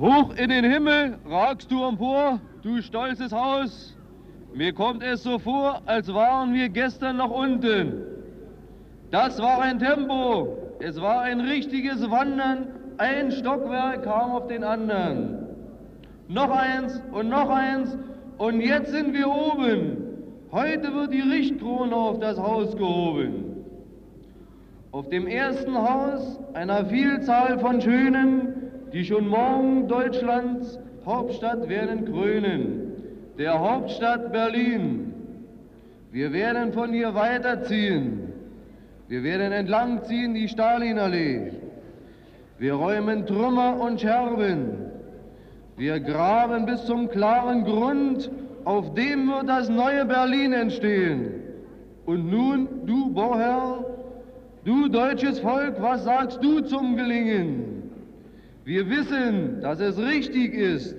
Hoch in den Himmel ragst du empor, du stolzes Haus. Mir kommt es so vor, als waren wir gestern noch unten. Das war ein Tempo, es war ein richtiges Wandern, ein Stockwerk kam auf den anderen. Noch eins und noch eins und jetzt sind wir oben. Heute wird die Richtkrone auf das Haus gehoben. Auf dem ersten Haus einer Vielzahl von Schönen, die schon morgen Deutschlands Hauptstadt werden krönen, der Hauptstadt Berlin. Wir werden von hier weiterziehen. Wir werden entlangziehen die Stalinallee. Wir räumen Trümmer und Scherben. Wir graben bis zum klaren Grund, auf dem wird das neue Berlin entstehen. Und nun, du Bauherr, du deutsches Volk, was sagst du zum Gelingen? Wir wissen, dass es richtig ist.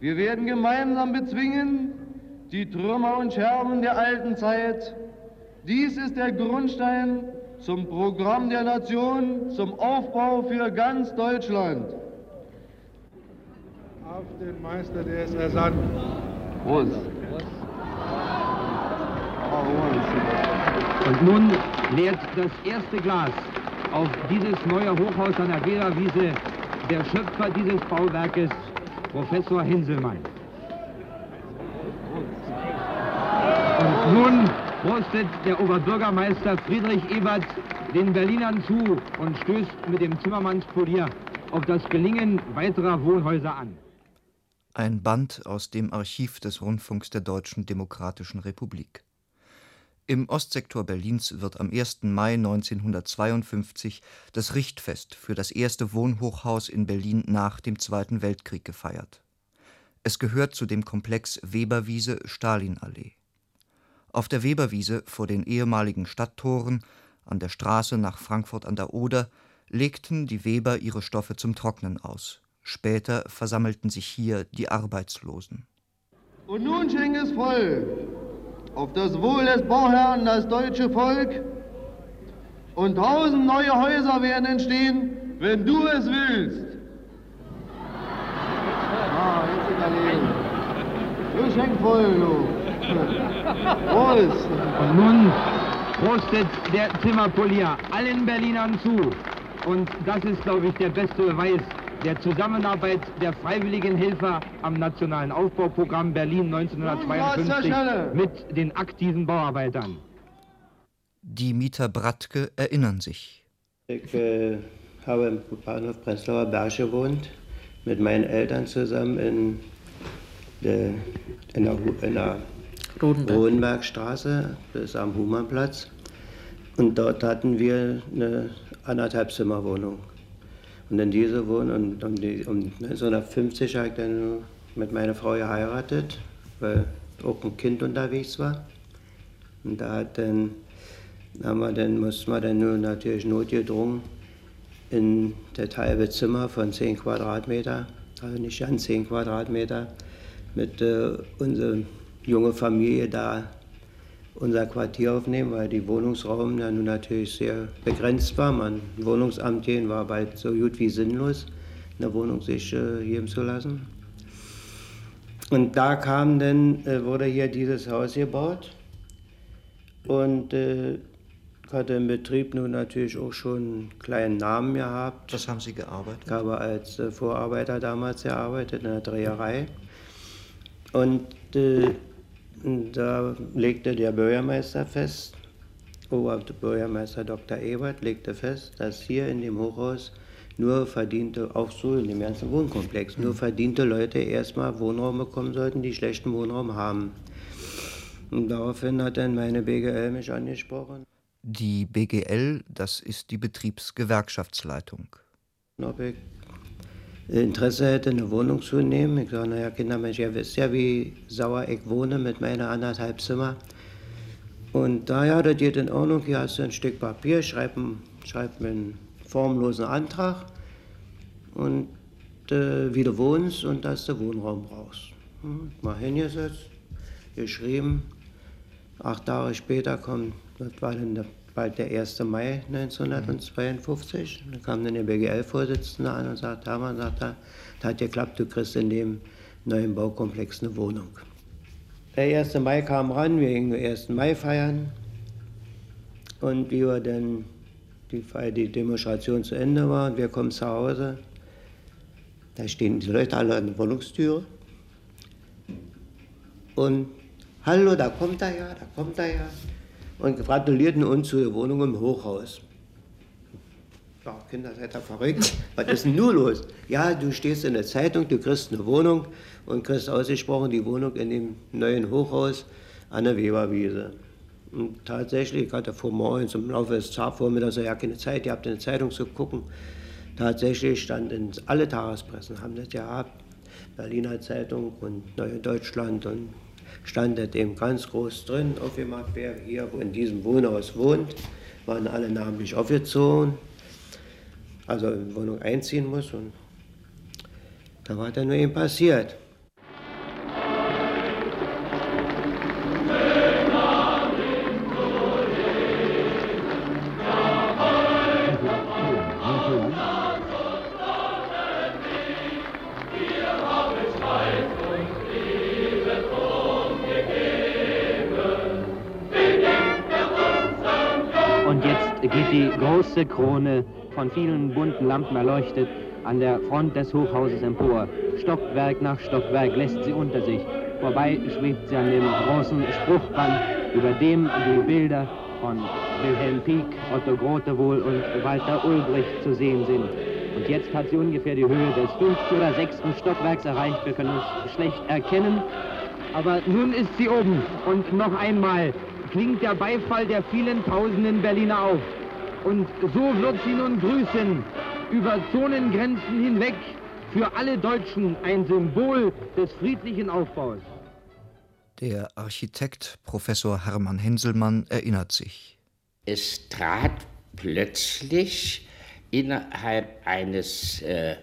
Wir werden gemeinsam bezwingen die Trümmer und Scherben der alten Zeit. Dies ist der Grundstein zum Programm der Nation, zum Aufbau für ganz Deutschland. Auf den Meister, der es ersandt. Prost. Und nun leert das erste Glas auf dieses neue Hochhaus an der Wehrerwiese der Schöpfer dieses Bauwerkes, Professor Hinselmann. Und nun prostet der Oberbürgermeister Friedrich Ebert den Berlinern zu und stößt mit dem Zimmermannspolier auf das Gelingen weiterer Wohnhäuser an. Ein Band aus dem Archiv des Rundfunks der Deutschen Demokratischen Republik. Im Ostsektor Berlins wird am 1. Mai 1952 das Richtfest für das erste Wohnhochhaus in Berlin nach dem Zweiten Weltkrieg gefeiert. Es gehört zu dem Komplex Weberwiese Stalinallee. Auf der Weberwiese vor den ehemaligen Stadttoren an der Straße nach Frankfurt an der Oder legten die Weber ihre Stoffe zum Trocknen aus. Später versammelten sich hier die Arbeitslosen. Und nun schenk es voll auf das Wohl des Bauherrn, das deutsche Volk. Und tausend neue Häuser werden entstehen, wenn du es willst. Ah, jetzt überlegen. Du schenk voll, du. Prost. Und nun prostet der Zimmerpolier allen Berlinern zu. Und das ist, glaube ich, der beste Beweis der Zusammenarbeit der freiwilligen Helfer am Nationalen Aufbauprogramm Berlin 1952 mit den aktiven Bauarbeitern. Die Mieter Bratke erinnern sich. Ich äh, habe im Bahnhof Prenzlauer Berg gewohnt, mit meinen Eltern zusammen in, de, in der, in der Rodenbergstraße, bis am Humannplatz. Und dort hatten wir eine anderthalb Zimmerwohnung. Und in diese Wohnung, um, die, um 1950 habe ich dann mit meiner Frau geheiratet, weil auch ein Kind unterwegs war. Und da hat dann, haben wir dann, mussten wir dann nur natürlich notgedrungen in das halbe Zimmer von 10 Quadratmeter, also nicht ganz 10 Quadratmeter, mit äh, unserer junge Familie da unser Quartier aufnehmen, weil die Wohnungsraum dann natürlich sehr begrenzt war. Man Wohnungsamt gehen war bald so gut wie sinnlos, eine Wohnung sich äh, geben zu lassen. Und da kam dann, äh, wurde hier dieses Haus gebaut und äh, hatte im Betrieb nun natürlich auch schon einen kleinen Namen gehabt. Was haben Sie gearbeitet? Ich habe als äh, Vorarbeiter damals gearbeitet in der Dreherei. Und äh, da legte der Bürgermeister fest, Oberbürgermeister Dr. Ebert legte fest, dass hier in dem Hochhaus nur verdiente, auch so in dem ganzen Wohnkomplex, nur verdiente Leute erstmal Wohnraum bekommen sollten, die schlechten Wohnraum haben. Und daraufhin hat dann meine BGL mich angesprochen. Die BGL, das ist die Betriebsgewerkschaftsleitung. Ob ich Interesse hätte, eine Wohnung zu nehmen. Ich sage, naja, Kindermensch, ihr wisst ja, wie sauer ich wohne mit meiner anderthalb Zimmer. Und da ja, das geht in Ordnung, hier hast du ein Stück Papier, schreib, schreib mir einen formlosen Antrag und äh, wie du wohnst und dass du Wohnraum brauchst. Hm, mal hingesetzt, geschrieben. Acht Tage später kommt, das war dann der bald der 1. Mai 1952. Da kam dann der BGL-Vorsitzende an und sagte, Hermann, sagt er, das hat geklappt, du kriegst in dem neuen Baukomplex eine Wohnung. Der 1. Mai kam ran, wir gingen den 1. Mai feiern. Und wie wir dann die, die Demonstration zu Ende war und wir kommen zu Hause, da stehen die Leute alle an der Wohnungstüre. Und hallo, da kommt er ja, da kommt er ja. Und gratulierten uns zur Wohnung im Hochhaus. Ja, Kinder, seid ihr verrückt? Was ist denn nur los? Ja, du stehst in der Zeitung, du kriegst eine Wohnung und kriegst ausgesprochen die Wohnung in dem neuen Hochhaus an der Weberwiese. Und tatsächlich, ich hatte vor morgens im Laufe des Vormittags ja keine Zeit, ihr habt eine Zeitung zu gucken. Tatsächlich stand in alle Tagespressen, haben das gehabt, Berliner Zeitung und Neue Deutschland und stand das eben ganz groß drin, aufgemacht, wer hier in diesem Wohnhaus wohnt, waren alle namentlich aufgezogen, also in Wohnung einziehen muss und da war dann nur eben passiert. Krone, von vielen bunten Lampen erleuchtet, an der Front des Hochhauses empor. Stockwerk nach Stockwerk lässt sie unter sich. Vorbei schwebt sie an dem großen Spruchband, über dem die Bilder von Wilhelm Pieck, Otto Grotewohl und Walter Ulbricht zu sehen sind. Und jetzt hat sie ungefähr die Höhe des fünften oder sechsten Stockwerks erreicht. Wir können es schlecht erkennen. Aber nun ist sie oben. Und noch einmal klingt der Beifall der vielen tausenden Berliner auf. Und so wird sie nun grüßen, über Zonengrenzen hinweg, für alle Deutschen ein Symbol des friedlichen Aufbaus. Der Architekt Professor Hermann Henselmann erinnert sich. Es trat plötzlich innerhalb eines äh,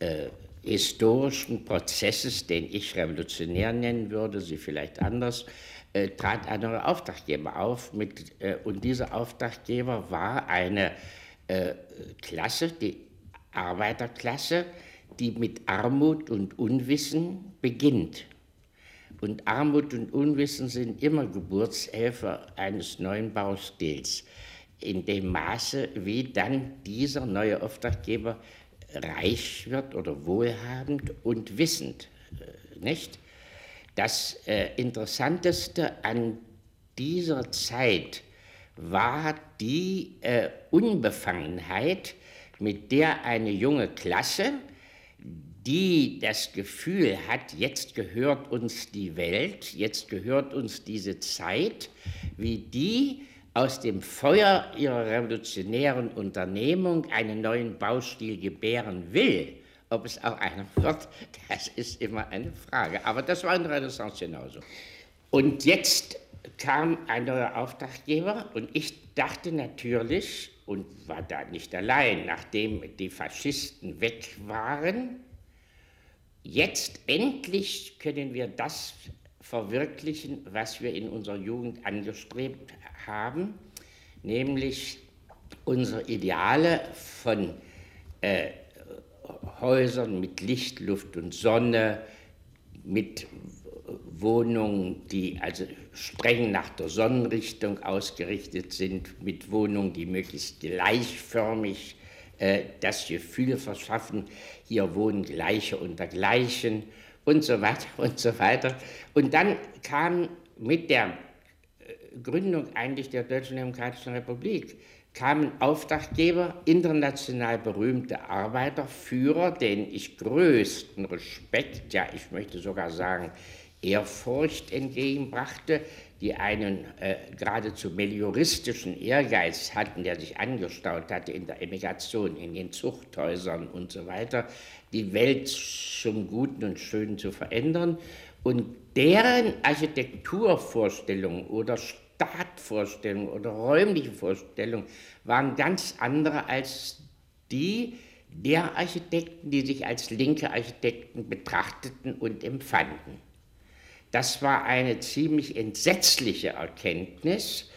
äh, historischen Prozesses, den ich revolutionär nennen würde, Sie vielleicht anders, äh, trat ein neuer Auftraggeber auf. Mit, äh, und dieser Auftraggeber war eine äh, Klasse, die Arbeiterklasse, die mit Armut und Unwissen beginnt. Und Armut und Unwissen sind immer Geburtshelfer eines neuen Baustils. In dem Maße, wie dann dieser neue Auftraggeber reich wird oder wohlhabend und wissend, äh, nicht? Das äh, Interessanteste an dieser Zeit war die äh, Unbefangenheit, mit der eine junge Klasse, die das Gefühl hat, jetzt gehört uns die Welt, jetzt gehört uns diese Zeit, wie die aus dem Feuer ihrer revolutionären Unternehmung einen neuen Baustil gebären will ob es auch einer wird, das ist immer eine Frage. Aber das war in der Renaissance genauso. Und jetzt kam ein neuer Auftraggeber und ich dachte natürlich, und war da nicht allein, nachdem die Faschisten weg waren, jetzt endlich können wir das verwirklichen, was wir in unserer Jugend angestrebt haben, nämlich unsere Ideale von äh, Häusern mit Licht, Luft und Sonne, mit Wohnungen, die also streng nach der Sonnenrichtung ausgerichtet sind, mit Wohnungen, die möglichst gleichförmig äh, das Gefühl verschaffen, hier wohnen Gleiche unter Gleichen und so weiter und so weiter. Und dann kam mit der äh, Gründung eigentlich der Deutschen Demokratischen Republik kamen Auftraggeber, international berühmte Arbeiterführer, denen ich größten Respekt, ja ich möchte sogar sagen Ehrfurcht entgegenbrachte, die einen äh, geradezu melioristischen Ehrgeiz hatten, der sich angestaut hatte in der Emigration, in den Zuchthäusern und so weiter, die Welt zum Guten und Schönen zu verändern. Und deren Architekturvorstellungen oder Startvorstellungen oder räumliche Vorstellungen waren ganz andere als die der Architekten, die sich als linke Architekten betrachteten und empfanden. Das war eine ziemlich entsetzliche Erkenntnis,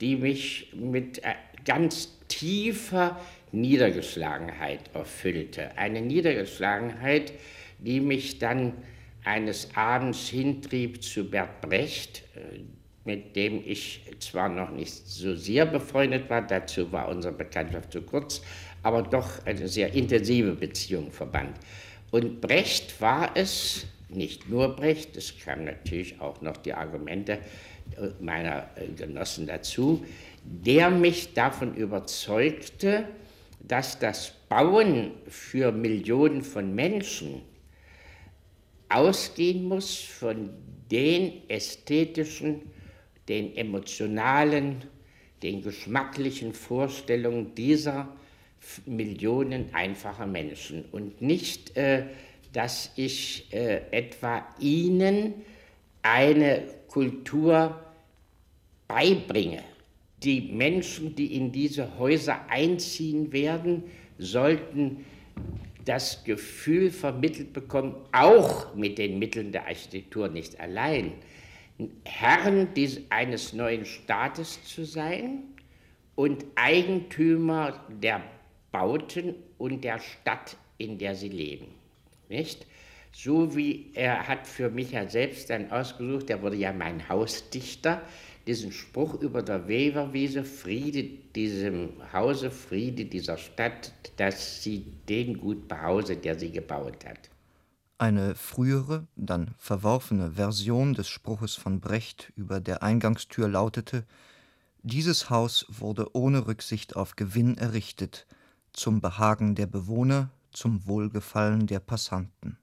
die mich mit äh, ganz tiefer Niedergeschlagenheit erfüllte. Eine Niedergeschlagenheit, die mich dann eines Abends hintrieb zu Bert Brecht, äh, mit dem ich zwar noch nicht so sehr befreundet war, dazu war unsere Bekanntschaft zu kurz, aber doch eine sehr intensive Beziehung verband. Und Brecht war es, nicht nur Brecht, es kamen natürlich auch noch die Argumente meiner äh, Genossen dazu, der mich davon überzeugte, dass das Bauen für Millionen von Menschen ausgehen muss von den ästhetischen, den emotionalen, den geschmacklichen Vorstellungen dieser Millionen einfacher Menschen und nicht, äh, dass ich äh, etwa ihnen eine Kultur beibringe. Die Menschen, die in diese Häuser einziehen werden, sollten das Gefühl vermittelt bekommen, auch mit den Mitteln der Architektur nicht allein, Herren eines neuen Staates zu sein und Eigentümer der Bauten und der Stadt, in der sie leben. Nicht? So wie er hat für mich ja selbst dann ausgesucht, er wurde ja mein Hausdichter, diesen Spruch über der Weberwiese, Friede diesem Hause, Friede dieser Stadt, dass sie den gut behause, der sie gebaut hat. Eine frühere, dann verworfene Version des Spruches von Brecht über der Eingangstür lautete Dieses Haus wurde ohne Rücksicht auf Gewinn errichtet, zum Behagen der Bewohner, zum Wohlgefallen der Passanten.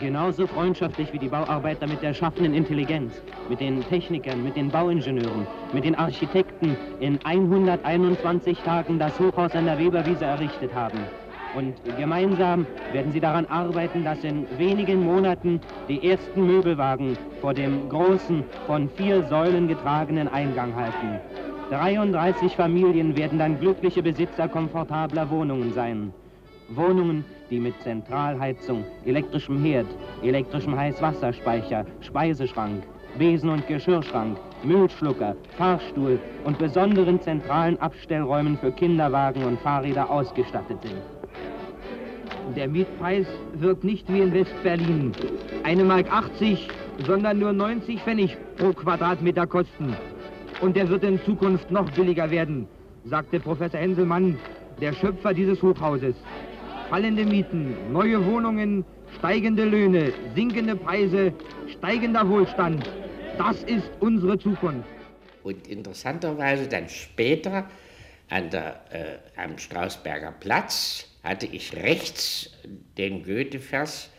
Genauso freundschaftlich wie die Bauarbeiter mit der schaffenden Intelligenz, mit den Technikern, mit den Bauingenieuren, mit den Architekten in 121 Tagen das Hochhaus an der Weberwiese errichtet haben. Und gemeinsam werden sie daran arbeiten, dass in wenigen Monaten die ersten Möbelwagen vor dem großen, von vier Säulen getragenen Eingang halten. 33 Familien werden dann glückliche Besitzer komfortabler Wohnungen sein. Wohnungen, die mit Zentralheizung, elektrischem Herd, elektrischem Heißwasserspeicher, Speiseschrank, Besen- und Geschirrschrank, Müllschlucker, Fahrstuhl und besonderen zentralen Abstellräumen für Kinderwagen und Fahrräder ausgestattet sind. Der Mietpreis wird nicht wie in West-Berlin eine Mark 80, sondern nur 90 Pfennig pro Quadratmeter kosten. Und er wird in Zukunft noch billiger werden, sagte Professor Henselmann, der Schöpfer dieses Hochhauses fallende Mieten, neue Wohnungen, steigende Löhne, sinkende Preise, steigender Wohlstand. Das ist unsere Zukunft. Und interessanterweise dann später an der, äh, am Strausberger Platz hatte ich rechts den Goethe-Vers,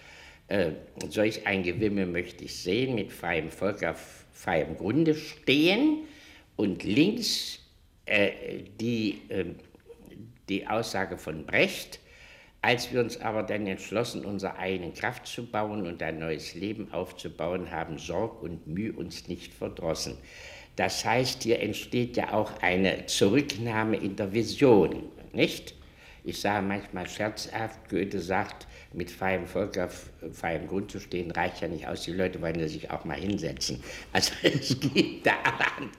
äh, solch ein Gewimmel möchte ich sehen, mit freiem Volk auf freiem Grunde stehen und links äh, die, äh, die Aussage von Brecht, als wir uns aber dann entschlossen, unsere eigene Kraft zu bauen und ein neues Leben aufzubauen, haben Sorg und Mühe uns nicht verdrossen. Das heißt, hier entsteht ja auch eine Zurücknahme in der Vision, nicht? Ich sage manchmal scherzhaft, Goethe sagt, mit freiem Volk auf freiem Grund zu stehen, reicht ja nicht aus. Die Leute wollen ja sich auch mal hinsetzen. Also es gibt da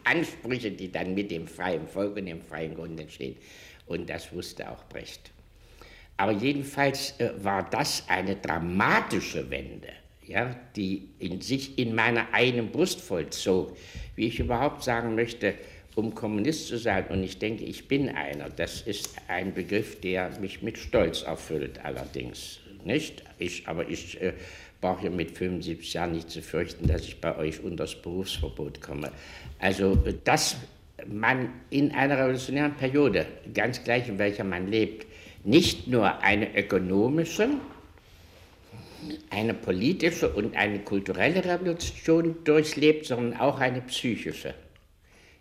Ansprüche, die dann mit dem freien Volk und dem freien Grund entstehen. Und das wusste auch Brecht. Aber jedenfalls äh, war das eine dramatische Wende, ja, die in sich in meiner eigenen Brust vollzog. Wie ich überhaupt sagen möchte, um Kommunist zu sein, und ich denke, ich bin einer, das ist ein Begriff, der mich mit Stolz erfüllt allerdings. Nicht? Ich, aber ich äh, brauche mit 75 Jahren nicht zu fürchten, dass ich bei euch unter das Berufsverbot komme. Also, äh, dass man in einer revolutionären Periode, ganz gleich in welcher man lebt, nicht nur eine ökonomische, eine politische und eine kulturelle Revolution durchlebt, sondern auch eine psychische.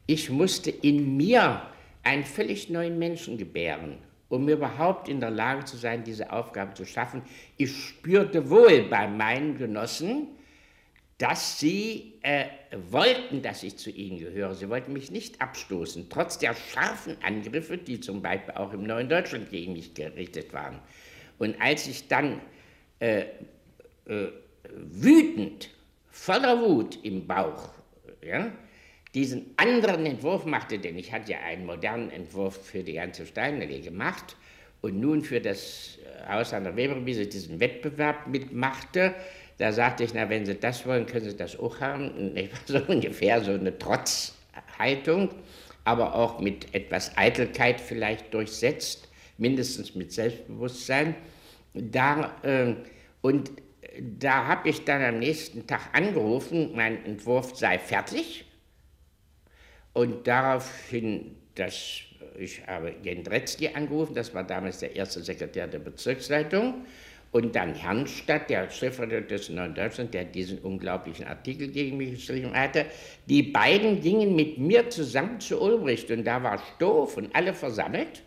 Ich musste in mir einen völlig neuen Menschen gebären, um überhaupt in der Lage zu sein, diese Aufgabe zu schaffen. Ich spürte wohl bei meinen Genossen, dass sie äh, wollten, dass ich zu ihnen gehöre. Sie wollten mich nicht abstoßen, trotz der scharfen Angriffe, die zum Beispiel auch im Neuen Deutschland gegen mich gerichtet waren. Und als ich dann äh, äh, wütend, voller Wut im Bauch, ja, diesen anderen Entwurf machte, denn ich hatte ja einen modernen Entwurf für die ganze Steinallee gemacht und nun für das Haus an der Weberwiese diesen Wettbewerb mitmachte, da sagte ich, na, wenn Sie das wollen, können Sie das auch haben. So ungefähr so eine Trotzhaltung, aber auch mit etwas Eitelkeit vielleicht durchsetzt, mindestens mit Selbstbewusstsein. Da, äh, und da habe ich dann am nächsten Tag angerufen, mein Entwurf sei fertig. Und daraufhin, das, ich habe Jendretzky angerufen, das war damals der erste Sekretär der Bezirksleitung, und dann Herrnstadt, der Chefredakteur des Neuen Deutschland, der diesen unglaublichen Artikel gegen mich geschrieben hatte. Die beiden gingen mit mir zusammen zu Ulbricht und da war Stoff und alle versammelt.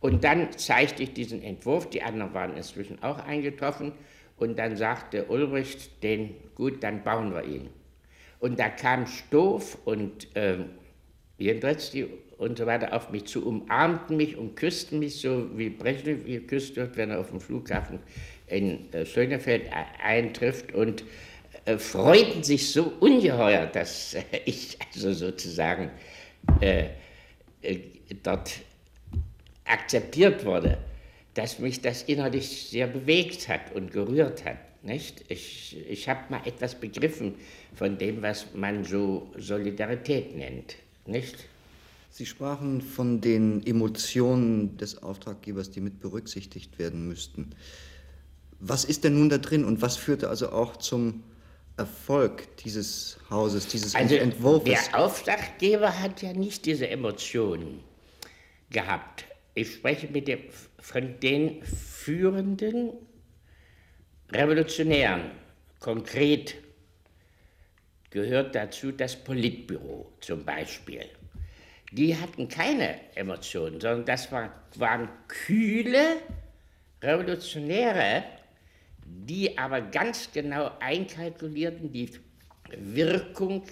Und dann zeigte ich diesen Entwurf, die anderen waren inzwischen auch eingetroffen. Und dann sagte Ulbricht, den, gut, dann bauen wir ihn. Und da kam Stoff und äh, Jendretzky und so weiter auf mich zu, umarmten mich und küssten mich so, wie Brezhnev geküsst wird, wenn er auf dem Flughafen in äh, Schönefeld eintrifft und äh, freuten sich so ungeheuer, dass äh, ich also sozusagen äh, dort akzeptiert wurde, dass mich das innerlich sehr bewegt hat und gerührt hat. Nicht? Ich, ich habe mal etwas begriffen von dem, was man so Solidarität nennt. Nicht? Sie sprachen von den Emotionen des Auftraggebers, die mit berücksichtigt werden müssten. Was ist denn nun da drin und was führte also auch zum Erfolg dieses Hauses, dieses also Entwurfs? Der Auftraggeber hat ja nicht diese Emotionen gehabt. Ich spreche mit dem, von den führenden Revolutionären. Konkret gehört dazu das Politbüro zum Beispiel die hatten keine Emotionen, sondern das war, waren kühle Revolutionäre, die aber ganz genau einkalkulierten die Wirkung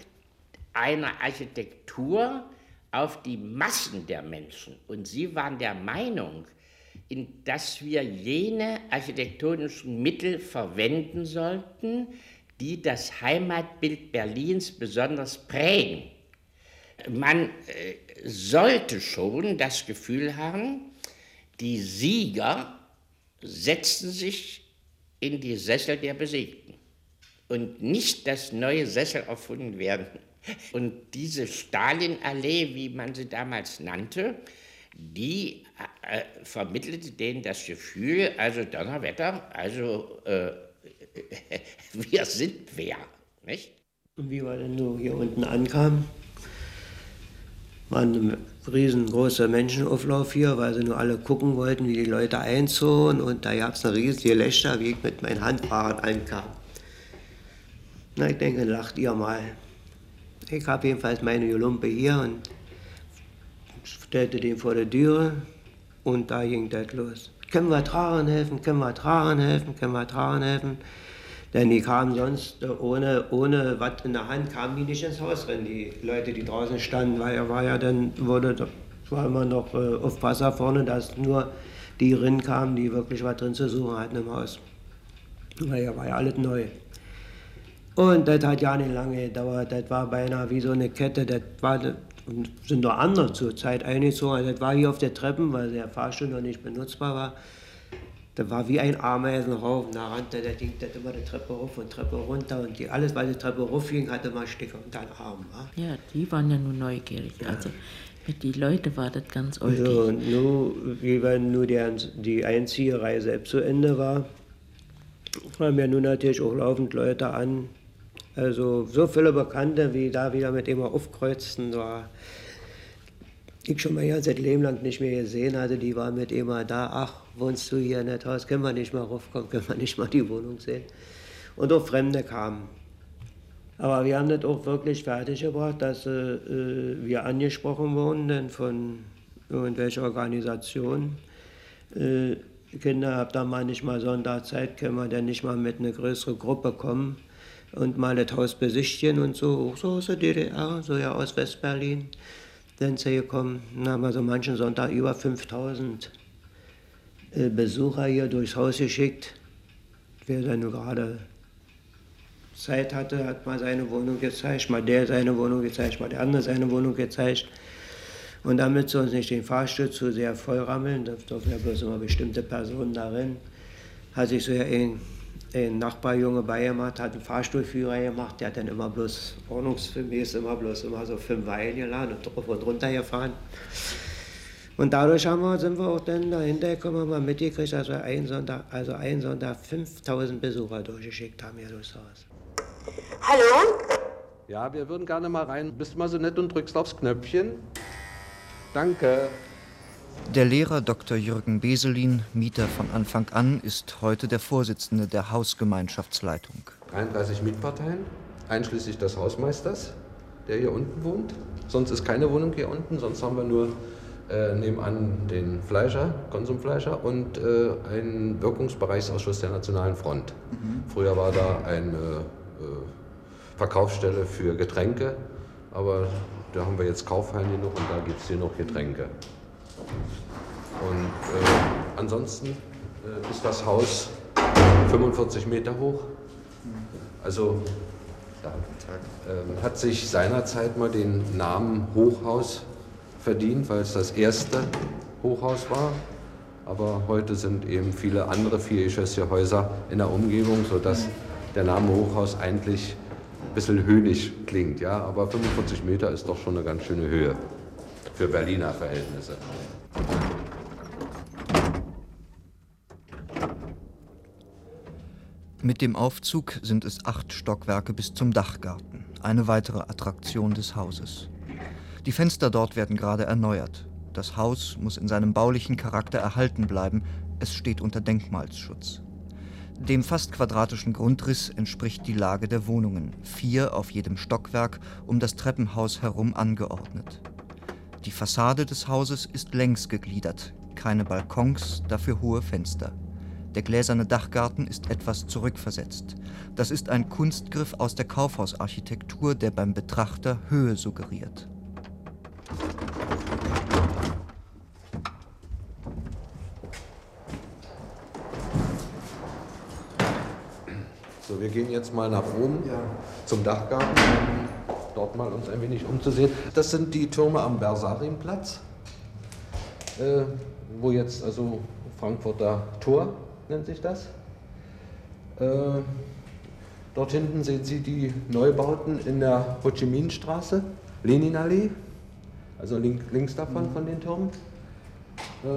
einer Architektur auf die Massen der Menschen. Und sie waren der Meinung, in, dass wir jene architektonischen Mittel verwenden sollten, die das Heimatbild Berlins besonders prägen. Man äh, sollte schon das Gefühl haben, die Sieger setzten sich in die Sessel der Besiegten und nicht, dass neue Sessel erfunden werden. Und diese Stalinallee, wie man sie damals nannte, die äh, vermittelte denen das Gefühl, also Donnerwetter, also äh, wir sind wer, nicht? Und wie wir dann nur hier unten ankamen, war ein riesengroßer Menschenauflauf hier, weil sie nur alle gucken wollten, wie die Leute einzogen. Und da gab es eine riesige Lächter, wie ich mit meinem Handfahrrad ankam. Na, ich denke, lacht ihr mal. Ich habe jedenfalls meine Jolumpe hier und stellte den vor der Türe und da ging das los. Können wir tragen helfen, können wir tragen helfen, können wir tragen helfen. Denn die kamen sonst äh, ohne, ohne was in der Hand, kamen die nicht ins Haus rein, die Leute, die draußen standen, weil er war ja dann, wurde, war immer noch äh, auf Wasser vorne, dass nur die drin kamen, die wirklich was drin zu suchen hatten im Haus. Weil ja war ja alles neu. Und das hat ja nicht lange gedauert, das war beinahe wie so eine Kette, das war, sind noch andere zur Zeit eingezogen, das war hier auf der Treppen, weil der Fahrstuhl noch nicht benutzbar war da war wie ein Ameisenhaufen, da rannte der Ding das immer die Treppe hoch und Treppe runter und die, alles, was die Treppe hochging, hatte mal Sticker unter den Arm. Wa? Ja, die waren ja nur neugierig. Ja. Also mit die Leute war das ganz ulkig. So, und nur, wie wenn nur die, die Einzieherei selbst zu Ende war, kamen ja nun natürlich auch laufend Leute an. Also so viele Bekannte, wie da wieder mit immer aufkreuzten, war ich schon mal ja seit Leben lang nicht mehr gesehen hatte, die waren mit immer da, ach, wohnst du hier in der Haus, können wir nicht mal raufkommen, können wir nicht mal die Wohnung sehen. Und auch Fremde kamen. Aber wir haben das auch wirklich fertiggebracht, dass äh, wir angesprochen wurden denn von irgendwelcher Organisation. Äh, Kinder, habt ihr mal nicht mal Sonntagszeit, können wir denn nicht mal mit einer größeren Gruppe kommen und mal das Haus besichtigen und so, auch so aus der DDR, so ja aus Westberlin sind sie gekommen. Dann haben wir so manchen Sonntag über 5000 Besucher hier durchs Haus geschickt. Wir sind nur gerade Zeit hatte, hat mal seine Wohnung gezeigt, mal der seine Wohnung gezeigt, mal der andere seine Wohnung gezeigt. Und damit sie uns nicht den Fahrstuhl zu sehr vollrammeln, da dürfen ja bloß immer bestimmte Personen darin, hat sich so ein, ein Nachbarjunge beigemacht, hat einen Fahrstuhlführer gemacht, der hat dann immer bloß ordnungsgemäß immer bloß immer so fünf Weilen geladen und drauf und runter gefahren. Und dadurch haben wir, sind wir auch dann dahinter gekommen, haben wir mitgekriegt, dass wir einen Sonntag, also einen Sonntag 5000 Besucher durchgeschickt haben hier durchs Haus. Hallo? Ja, wir würden gerne mal rein. Bist du mal so nett und drückst aufs Knöpfchen? Danke. Der Lehrer Dr. Jürgen Beselin, Mieter von Anfang an, ist heute der Vorsitzende der Hausgemeinschaftsleitung. 33 Mietparteien, einschließlich des Hausmeisters, der hier unten wohnt. Sonst ist keine Wohnung hier unten, sonst haben wir nur äh, nebenan den Fleischer, Konsumfleischer und äh, einen Wirkungsbereichsausschuss der Nationalen Front. Mhm. Früher war da eine äh, Verkaufsstelle für Getränke, aber da haben wir jetzt Kaufhallen genug und da gibt es hier noch Getränke. Und äh, ansonsten äh, ist das Haus 45 Meter hoch. Also äh, hat sich seinerzeit mal den Namen Hochhaus verdient, weil es das erste Hochhaus war. Aber heute sind eben viele andere viergeschossige Häuser in der Umgebung, sodass der Name Hochhaus eigentlich bisschen höhnig klingt, ja, aber 45 Meter ist doch schon eine ganz schöne Höhe für Berliner Verhältnisse. Mit dem Aufzug sind es acht Stockwerke bis zum Dachgarten, eine weitere Attraktion des Hauses. Die Fenster dort werden gerade erneuert. Das Haus muss in seinem baulichen Charakter erhalten bleiben, es steht unter Denkmalsschutz. Dem fast quadratischen Grundriss entspricht die Lage der Wohnungen, vier auf jedem Stockwerk, um das Treppenhaus herum angeordnet. Die Fassade des Hauses ist längs gegliedert, keine Balkons, dafür hohe Fenster. Der gläserne Dachgarten ist etwas zurückversetzt. Das ist ein Kunstgriff aus der Kaufhausarchitektur, der beim Betrachter Höhe suggeriert. So, wir gehen jetzt mal nach oben ja. zum Dachgarten, dort mal uns ein wenig umzusehen. Das sind die Türme am Bersarimplatz, äh, wo jetzt also Frankfurter Tor nennt sich das. Äh, dort hinten sehen Sie die Neubauten in der Ho Chi Minh Straße, Leninallee, also link, links davon mhm. von den Türmen. Äh,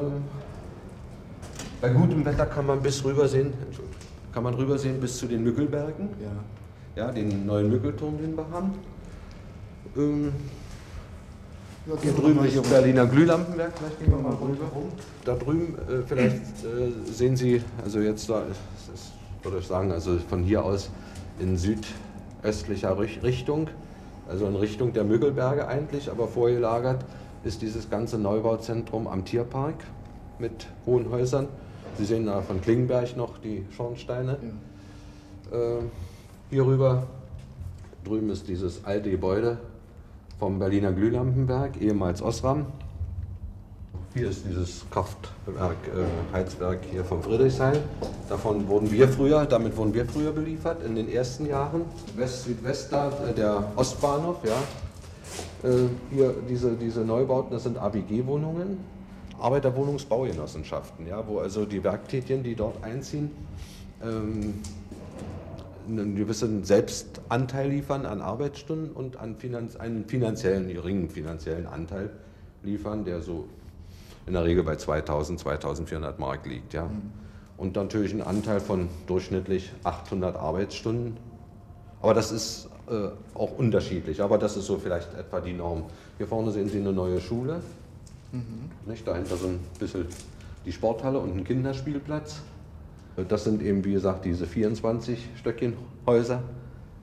bei gutem Wetter kann man bis rüber sehen, Entschuldigung kann man rübersehen bis zu den Mückelbergen. Ja. Ja, den neuen Mückelturm, den wir haben. Ähm, hier drüben ist das Berliner Glühlampenwerk, vielleicht gehen wir mal rüber. Da drüben äh, vielleicht äh, sehen Sie, also jetzt da, ist, würde ich sagen, also von hier aus in südöstlicher Richtung, also in Richtung der Müggelberge eigentlich, aber vorgelagert ist dieses ganze Neubauzentrum am Tierpark mit hohen Häusern. Sie sehen da von Klingenberg noch die Schornsteine. Ja. Äh, hier rüber drüben ist dieses alte Gebäude vom Berliner Glühlampenwerk, ehemals Osram. Hier ist dieses Kraftwerk, äh, Heizwerk hier vom Friedrichshain. Davon wurden wir früher, damit wurden wir früher beliefert in den ersten Jahren. West-Südwest da, äh, der Ostbahnhof, ja. Äh, hier diese, diese Neubauten, das sind ABG-Wohnungen. Arbeiterwohnungsbaugenossenschaften, ja, wo also die Werktätigen, die dort einziehen, ähm, einen gewissen Selbstanteil liefern an Arbeitsstunden und an Finanz einen finanziellen, geringen finanziellen Anteil liefern, der so in der Regel bei 2000, 2400 Mark liegt. Ja. Mhm. Und natürlich ein Anteil von durchschnittlich 800 Arbeitsstunden. Aber das ist äh, auch unterschiedlich, aber das ist so vielleicht etwa die Norm. Hier vorne sehen Sie eine neue Schule, Mhm. Nicht? Dahinter so ein bisschen die Sporthalle und ein Kinderspielplatz. Das sind eben, wie gesagt, diese 24 Stöckchen Häuser.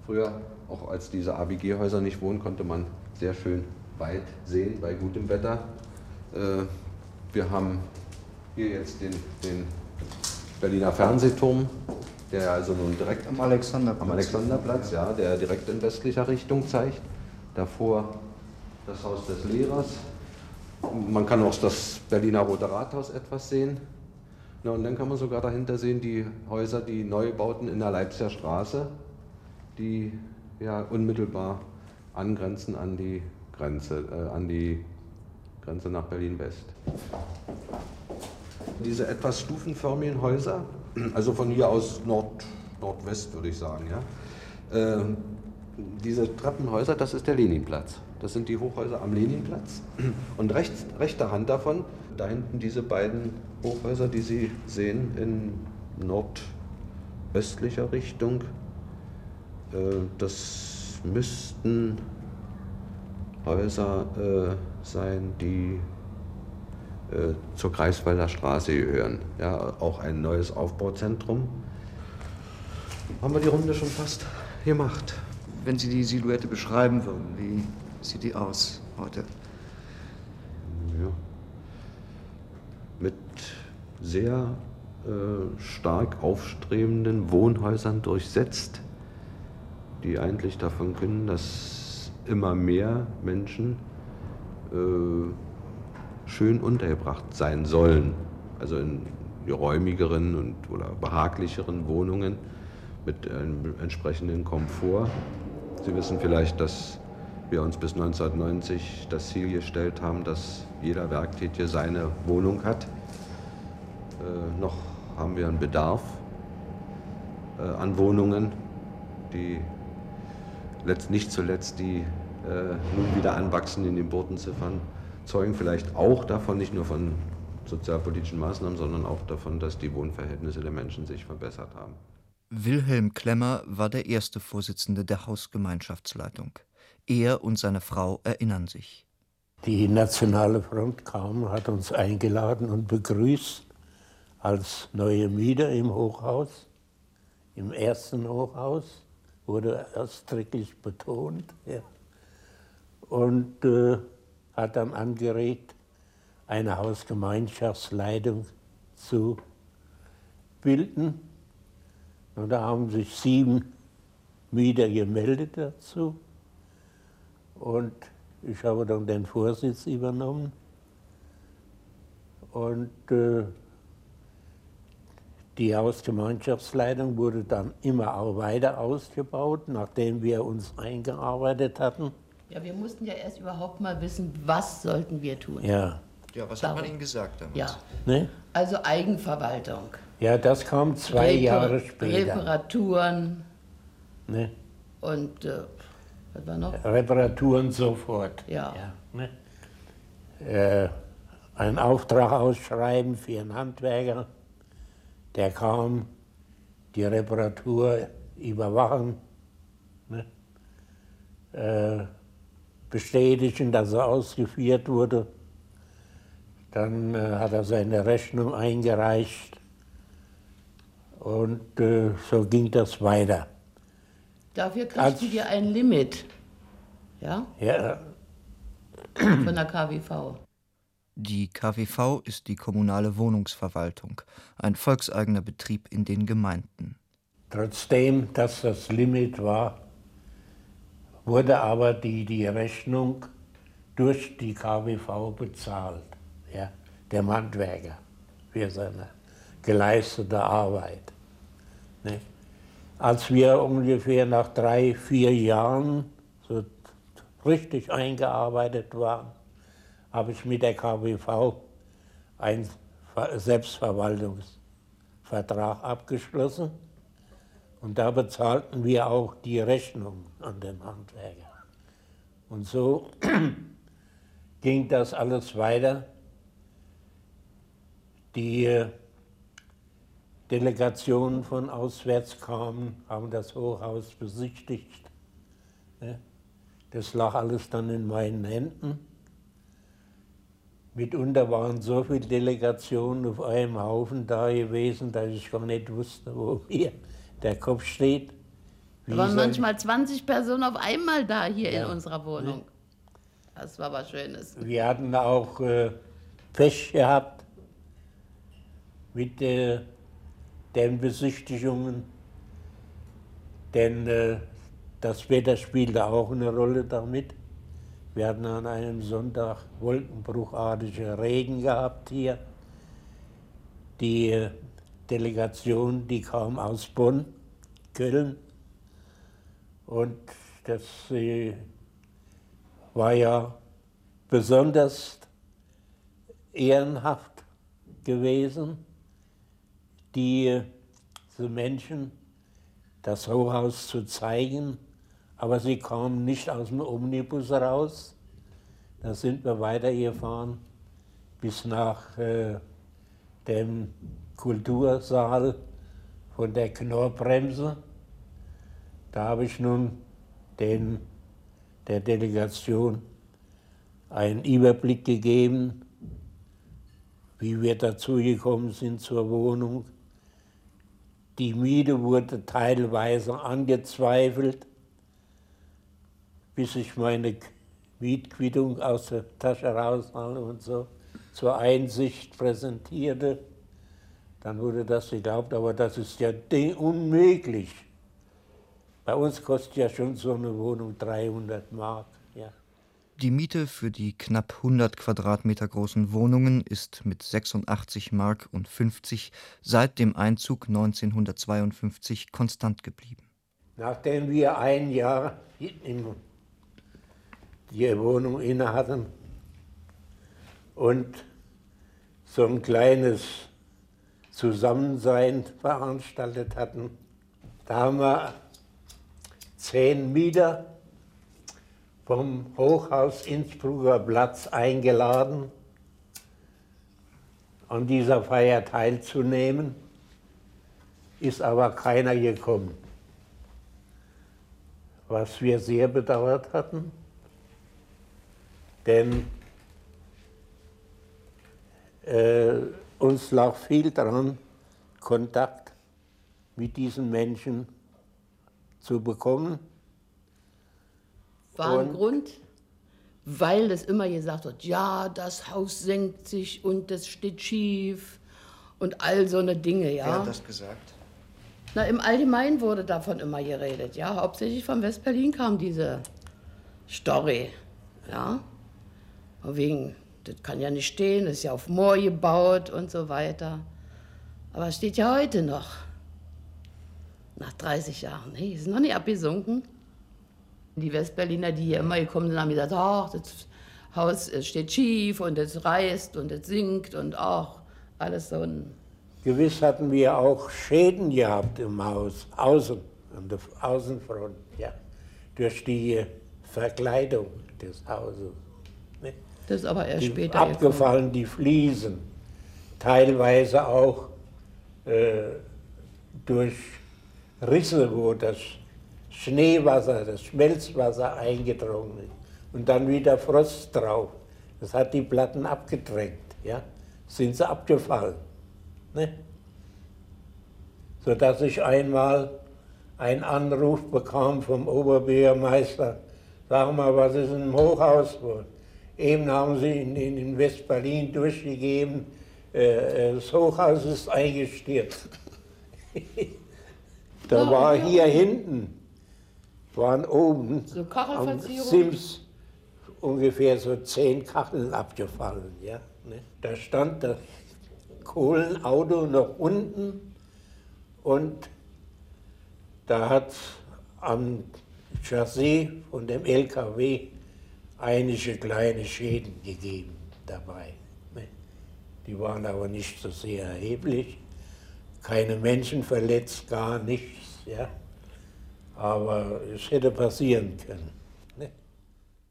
Früher, auch als diese ABG-Häuser nicht wohnen, konnte man sehr schön weit sehen bei gutem Wetter. Äh, wir haben hier jetzt den, den Berliner Fernsehturm, der also nun direkt am Alexanderplatz, am Alexanderplatz ja, der direkt in westlicher Richtung zeigt. Davor das Haus des Lehrers, man kann auch das Berliner Rote Rathaus etwas sehen. Na, und dann kann man sogar dahinter sehen die Häuser, die Neubauten in der Leipziger Straße, die ja unmittelbar angrenzen an die Grenze, äh, an die Grenze nach Berlin-West. Diese etwas stufenförmigen Häuser, also von hier aus Nord, Nordwest würde ich sagen, ja, äh, diese Treppenhäuser, das ist der Leninplatz. Das sind die Hochhäuser am Leninplatz. Und rechts, rechter Hand davon, da hinten diese beiden Hochhäuser, die Sie sehen in nordöstlicher Richtung. Äh, das müssten Häuser äh, sein, die äh, zur Greifswalder Straße gehören. Ja, auch ein neues Aufbauzentrum. Haben wir die Runde schon fast gemacht. Wenn Sie die Silhouette beschreiben würden, wie sieht die aus heute? Mit sehr äh, stark aufstrebenden Wohnhäusern durchsetzt, die eigentlich davon können, dass immer mehr Menschen äh, schön untergebracht sein sollen. Also in räumigeren und, oder behaglicheren Wohnungen mit einem entsprechenden Komfort. Sie wissen vielleicht, dass wir uns bis 1990 das Ziel gestellt haben, dass jeder Werktätige seine Wohnung hat. Äh, noch haben wir einen Bedarf äh, an Wohnungen, die letzt, nicht zuletzt die äh, nun wieder anwachsenden Geburtenziffern zeugen vielleicht auch davon, nicht nur von sozialpolitischen Maßnahmen, sondern auch davon, dass die Wohnverhältnisse der Menschen sich verbessert haben. Wilhelm Klemmer war der erste Vorsitzende der Hausgemeinschaftsleitung. Er und seine Frau erinnern sich. Die Nationale Front kam, hat uns eingeladen und begrüßt als neue Mieter im Hochhaus. Im ersten Hochhaus wurde ausdrücklich betont. Ja. Und äh, hat dann angeregt, eine Hausgemeinschaftsleitung zu bilden. Und da haben sich sieben Mieter gemeldet dazu. Und ich habe dann den Vorsitz übernommen. Und äh, die Hausgemeinschaftsleitung wurde dann immer auch weiter ausgebaut, nachdem wir uns eingearbeitet hatten. Ja, wir mussten ja erst überhaupt mal wissen, was sollten wir tun. Ja. Ja, was Darum. hat man Ihnen gesagt damals? Ja. Ne? Also Eigenverwaltung. Ja, das kam zwei Reper Jahre später. Reparaturen. Ne? Und äh, was war noch? Reparaturen sofort. Ja. ja ne? äh, einen Auftrag ausschreiben für einen Handwerker, der kam, die Reparatur überwachen, ne? äh, bestätigen, dass er ausgeführt wurde. Dann äh, hat er seine Rechnung eingereicht und äh, so ging das weiter. Dafür kriegten wir ein Limit. Ja? Ja. Von der KWV. Die KWV ist die kommunale Wohnungsverwaltung, ein volkseigener Betrieb in den Gemeinden. Trotzdem, dass das Limit war, wurde aber die, die Rechnung durch die KWV bezahlt, ja, der Handwerker für seine geleistete Arbeit. Ne? Als wir ungefähr nach drei, vier Jahren so richtig eingearbeitet waren, habe ich mit der KWV einen Selbstverwaltungsvertrag abgeschlossen. Und da bezahlten wir auch die Rechnung an den Handwerker. Und so ging das alles weiter. Die Delegationen von auswärts kamen, haben das Hochhaus besichtigt. Ne? Das lag alles dann in meinen Händen. Mitunter waren so viele Delegationen auf einem Haufen da gewesen, dass ich gar nicht wusste, wo mir der Kopf steht. Da waren manchmal 20 Personen auf einmal da hier ja. in unserer Wohnung. Das war was Schönes. Wir hatten auch äh, Pech gehabt mit äh, den Besichtigungen, denn äh, das Wetter spielte auch eine Rolle damit. Wir hatten an einem Sonntag wolkenbruchartige Regen gehabt hier. Die äh, Delegation, die kam aus Bonn, Köln Und das äh, war ja besonders ehrenhaft gewesen, diese Menschen das Hochhaus zu zeigen, aber sie kamen nicht aus dem Omnibus raus. Da sind wir weitergefahren bis nach äh, dem Kultursaal von der Knorrbremse. Da habe ich nun den, der Delegation einen Überblick gegeben, wie wir dazu gekommen sind zur Wohnung. Die Miete wurde teilweise angezweifelt, bis ich meine Mietquittung aus der Tasche rausnahm und so zur Einsicht präsentierte. Dann wurde das geglaubt, aber das ist ja unmöglich. Bei uns kostet ja schon so eine Wohnung 300 Mark. Die Miete für die knapp 100 Quadratmeter großen Wohnungen ist mit 86 Mark und 50 seit dem Einzug 1952 konstant geblieben. Nachdem wir ein Jahr die Wohnung inne hatten und so ein kleines Zusammensein veranstaltet hatten, da haben wir zehn Mieter vom Hochhaus Innsbrucker Platz eingeladen, an dieser Feier teilzunehmen, ist aber keiner gekommen, was wir sehr bedauert hatten, denn äh, uns lag viel daran, Kontakt mit diesen Menschen zu bekommen war ein Grund, weil es immer gesagt wird, ja, das Haus senkt sich und das steht schief und all so eine Dinge, ja. Wer hat das gesagt? Na, im Allgemeinen wurde davon immer geredet, ja. Hauptsächlich von West-Berlin kam diese Story, ja. Wegen, das kann ja nicht stehen, das ist ja auf Moor gebaut und so weiter. Aber es steht ja heute noch. Nach 30 Jahren. Nee, ist noch nicht abgesunken. Die Westberliner, die hier immer gekommen sind, haben gesagt, ach, das Haus steht schief und es reißt und es sinkt und auch alles so ein... Gewiss hatten wir auch Schäden gehabt im Haus, außen, an der Außenfront, ja, durch die Verkleidung des Hauses. Ne? Das ist aber erst die später Abgefallen, gekommen. die Fliesen, teilweise auch äh, durch Risse, wo das Schneewasser, das Schmelzwasser eingedrungen ist und dann wieder Frost drauf. Das hat die Platten abgedrängt, ja, sind sie abgefallen. Ne? Sodass ich einmal einen Anruf bekam vom Oberbürgermeister, sag mal, was ist im Hochhaus wohl? Eben haben sie in, in, in West-Berlin durchgegeben, äh, äh das Hochhaus ist eingestürzt. da war hier hinten waren oben so am Sims ungefähr so zehn Kacheln abgefallen. Ja? Ne? Da stand das Kohlenauto noch unten und da hat am Chassis von dem LKW einige kleine Schäden gegeben dabei. Ne? Die waren aber nicht so sehr erheblich. Keine Menschen verletzt, gar nichts. Ja? Aber es hätte passieren können. Ne?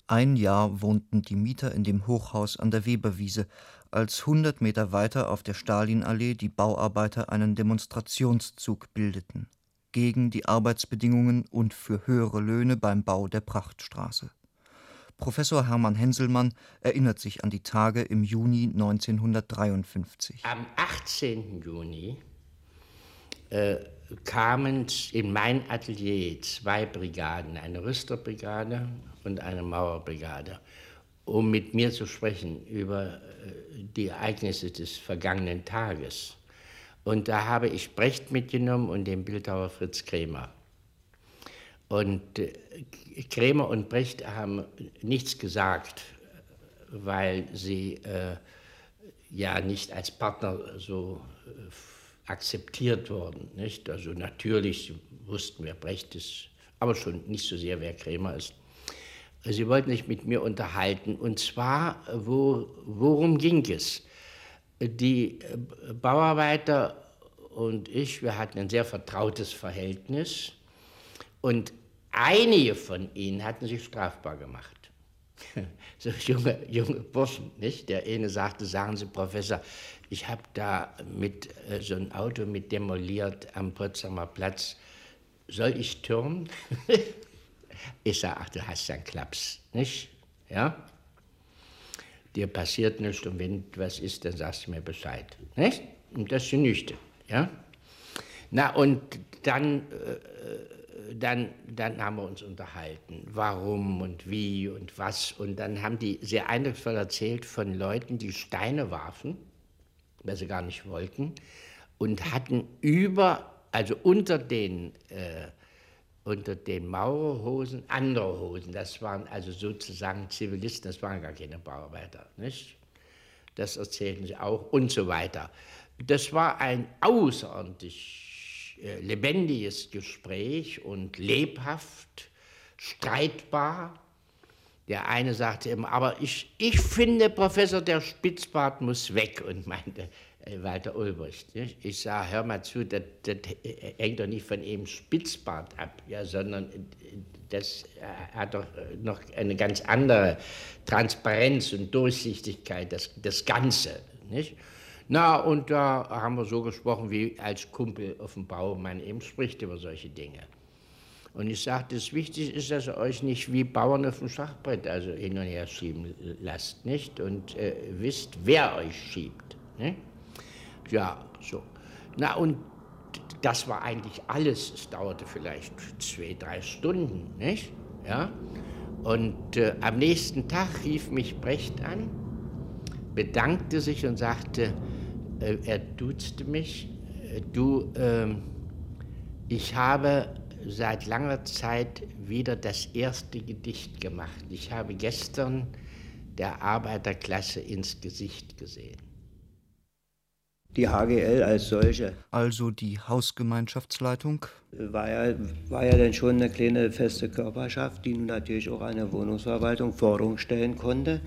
Ein Jahr wohnten die Mieter in dem Hochhaus an der Weberwiese, als 100 Meter weiter auf der Stalinallee die Bauarbeiter einen Demonstrationszug bildeten gegen die Arbeitsbedingungen und für höhere Löhne beim Bau der Prachtstraße. Professor Hermann Henselmann erinnert sich an die Tage im Juni 1953. Am 18. Juni äh, kamen in mein Atelier zwei Brigaden, eine Rüsterbrigade und eine Mauerbrigade, um mit mir zu sprechen über äh, die Ereignisse des vergangenen Tages. Und da habe ich Brecht mitgenommen und den Bildhauer Fritz Krämer. Und äh, Krämer und Brecht haben nichts gesagt, weil sie äh, ja nicht als Partner so äh, akzeptiert worden. Nicht? Also natürlich wussten wir, Brecht ist aber schon nicht so sehr, wer Krämer ist. Sie wollten sich mit mir unterhalten. Und zwar, wo, worum ging es? Die Bauarbeiter und ich, wir hatten ein sehr vertrautes Verhältnis. Und einige von ihnen hatten sich strafbar gemacht. So junge, junge Burschen, nicht? Der eine sagte, sagen Sie, Professor, ich habe da mit äh, so ein Auto mit demoliert am Potsdamer Platz. Soll ich türmen? ich sage, ach, du hast einen Klaps, nicht? Ja? Dir passiert nichts und wenn was ist, dann sagst du mir Bescheid, nicht? Und das genügte, ja? Na, und dann, äh, dann, dann haben wir uns unterhalten, warum und wie und was. Und dann haben die sehr eindrucksvoll erzählt von Leuten, die Steine warfen, weil sie gar nicht wollten, und hatten über, also unter den äh, unter den Maurerhosen andere Hosen. Das waren also sozusagen Zivilisten, das waren gar keine Bauarbeiter. Nicht? Das erzählten sie auch und so weiter. Das war ein außerordentlich äh, lebendiges Gespräch und lebhaft, streitbar. Der eine sagte immer, aber ich, ich finde, Professor, der Spitzbart muss weg und meinte, äh, Walter Ulbricht. Nicht? Ich sage, hör mal zu, das, das, hängt doch nicht von ihm Spitzbart ab, ja, sondern äh, das äh, hat doch noch eine ganz andere Transparenz und Durchsichtigkeit, das, das Ganze. Nicht? Na, und da haben wir so gesprochen, wie als Kumpel auf dem Bau man eben spricht über solche Dinge. Und ich sagte, das Wichtigste ist, dass ihr euch nicht wie Bauern auf dem Schachbrett also hin und her schieben lasst, nicht? Und äh, wisst, wer euch schiebt. Nicht? Ja, so. Na, und das war eigentlich alles. Es dauerte vielleicht zwei, drei Stunden, nicht? Ja. Und äh, am nächsten Tag rief mich Brecht an, bedankte sich und sagte, äh, er duzte mich, äh, du, ähm, ich habe seit langer Zeit wieder das erste Gedicht gemacht. Ich habe gestern der Arbeiterklasse ins Gesicht gesehen die HGL als solche. Also die Hausgemeinschaftsleitung? War ja, war ja dann schon eine kleine feste Körperschaft, die nun natürlich auch an der Wohnungsverwaltung Forderungen stellen konnte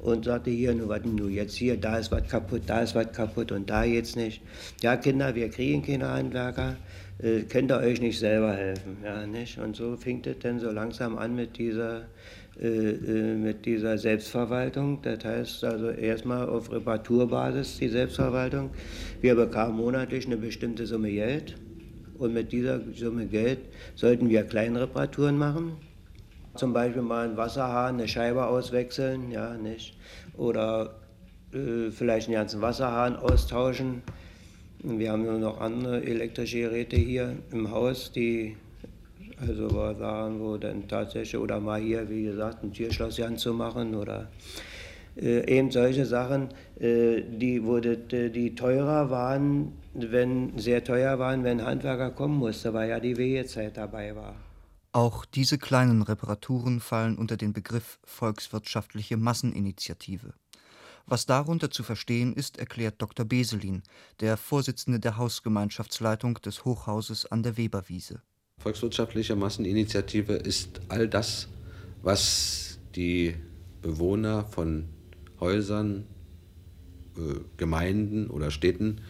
und sagte hier, nur was nur jetzt hier, da ist was kaputt, da ist was kaputt und da jetzt nicht. Ja, Kinder, wir kriegen keine Handwerker, äh, könnt ihr euch nicht selber helfen, ja, nicht? Und so fing es dann so langsam an mit dieser äh, äh, mit dieser Selbstverwaltung. Das heißt also erstmal auf Reparaturbasis die Selbstverwaltung. Wir bekamen monatlich eine bestimmte Summe Geld und mit dieser Summe Geld sollten wir Kleinreparaturen machen. Zum Beispiel mal einen Wasserhahn, eine Scheibe auswechseln, ja, nicht? Oder äh, vielleicht einen ganzen Wasserhahn austauschen. Wir haben nur noch andere elektrische Geräte hier im Haus, die also war Sachen, wo dann tatsächlich, oder mal hier, wie gesagt, ein Türschloss zu machen oder äh, eben solche Sachen, äh, die, wo die teurer waren, wenn sehr teuer waren, wenn Handwerker kommen musste, weil ja die Wehezeit dabei war. Auch diese kleinen Reparaturen fallen unter den Begriff volkswirtschaftliche Masseninitiative. Was darunter zu verstehen ist, erklärt Dr. Beselin, der Vorsitzende der Hausgemeinschaftsleitung des Hochhauses an der Weberwiese. Volkswirtschaftliche Masseninitiative ist all das, was die Bewohner von Häusern, äh, Gemeinden oder Städten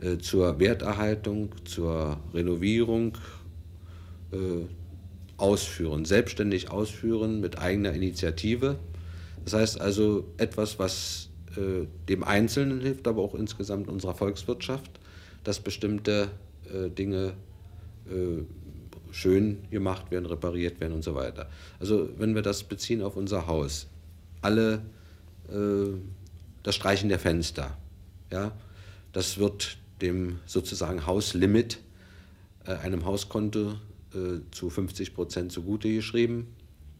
äh, zur Werterhaltung, zur Renovierung äh, ausführen, selbstständig ausführen mit eigener Initiative. Das heißt also etwas, was dem Einzelnen hilft, aber auch insgesamt unserer Volkswirtschaft, dass bestimmte Dinge schön gemacht werden, repariert werden und so weiter. Also wenn wir das beziehen auf unser Haus, alle äh, das Streichen der Fenster, ja, das wird dem sozusagen Hauslimit, äh, einem Hauskonto äh, zu 50 Prozent zugute geschrieben.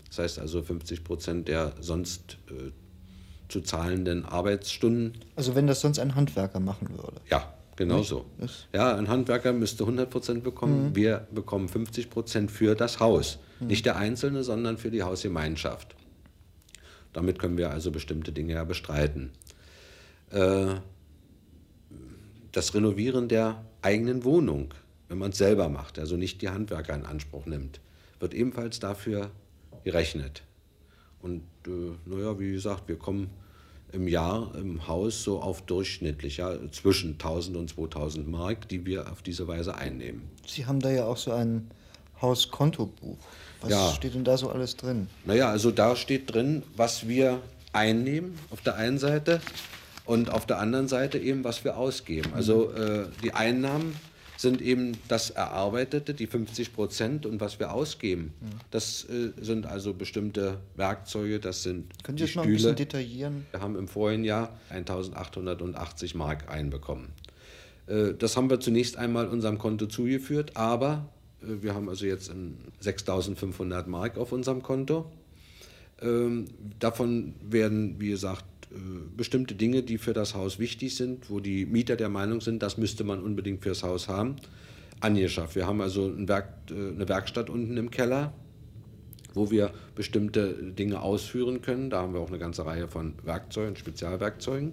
Das heißt also 50 Prozent der sonst äh, zu zahlenden Arbeitsstunden. Also wenn das sonst ein Handwerker machen würde. Ja, Genau Nicht? so. Ja, ein Handwerker müsste 100% bekommen. Mhm. Wir bekommen 50% für das Haus. Mhm. Nicht der Einzelne, sondern für die Hausgemeinschaft. Damit können wir also bestimmte Dinge ja bestreiten. Äh, das Renovieren der eigenen Wohnung, wenn man es selber macht, also nicht die Handwerker in Anspruch nimmt, wird ebenfalls dafür gerechnet. Und äh, naja, wie gesagt, wir kommen im Jahr im Haus so auf durchschnittlich ja, zwischen 1000 und 2000 Mark, die wir auf diese Weise einnehmen. Sie haben da ja auch so ein Hauskontobuch. Was Ja. steht denn da so alles drin? Naja, also da steht drin, was wir einnehmen auf der einen Seite und auf der anderen Seite eben, was wir ausgeben. Also äh, die Einnahmen sind eben das Erarbeitete, die 50 Prozent und was wir ausgeben. Das äh, sind also bestimmte Werkzeuge, das sind Können Sie das mal ein bisschen detaillieren? Wir haben im vorigen Jahr 1880 Mark einbekommen. Äh, Das haben wir zunächst einmal unserem Konto zugeführt, aber äh, wir haben also jetzt in 6500 Mark auf unserem Konto. Ähm, Davon werden, wie gesagt, bestimmte Dinge, die für das Haus wichtig sind, wo die Mieter der Meinung sind, das müsste man unbedingt fürs Haus haben, angeschafft. Wir haben also ein Werk, äh, eine Werkstatt unten im Keller, wo wir bestimmte Dinge ausführen können. Da haben wir auch eine ganze Reihe von Werkzeugen, Spezialwerkzeugen.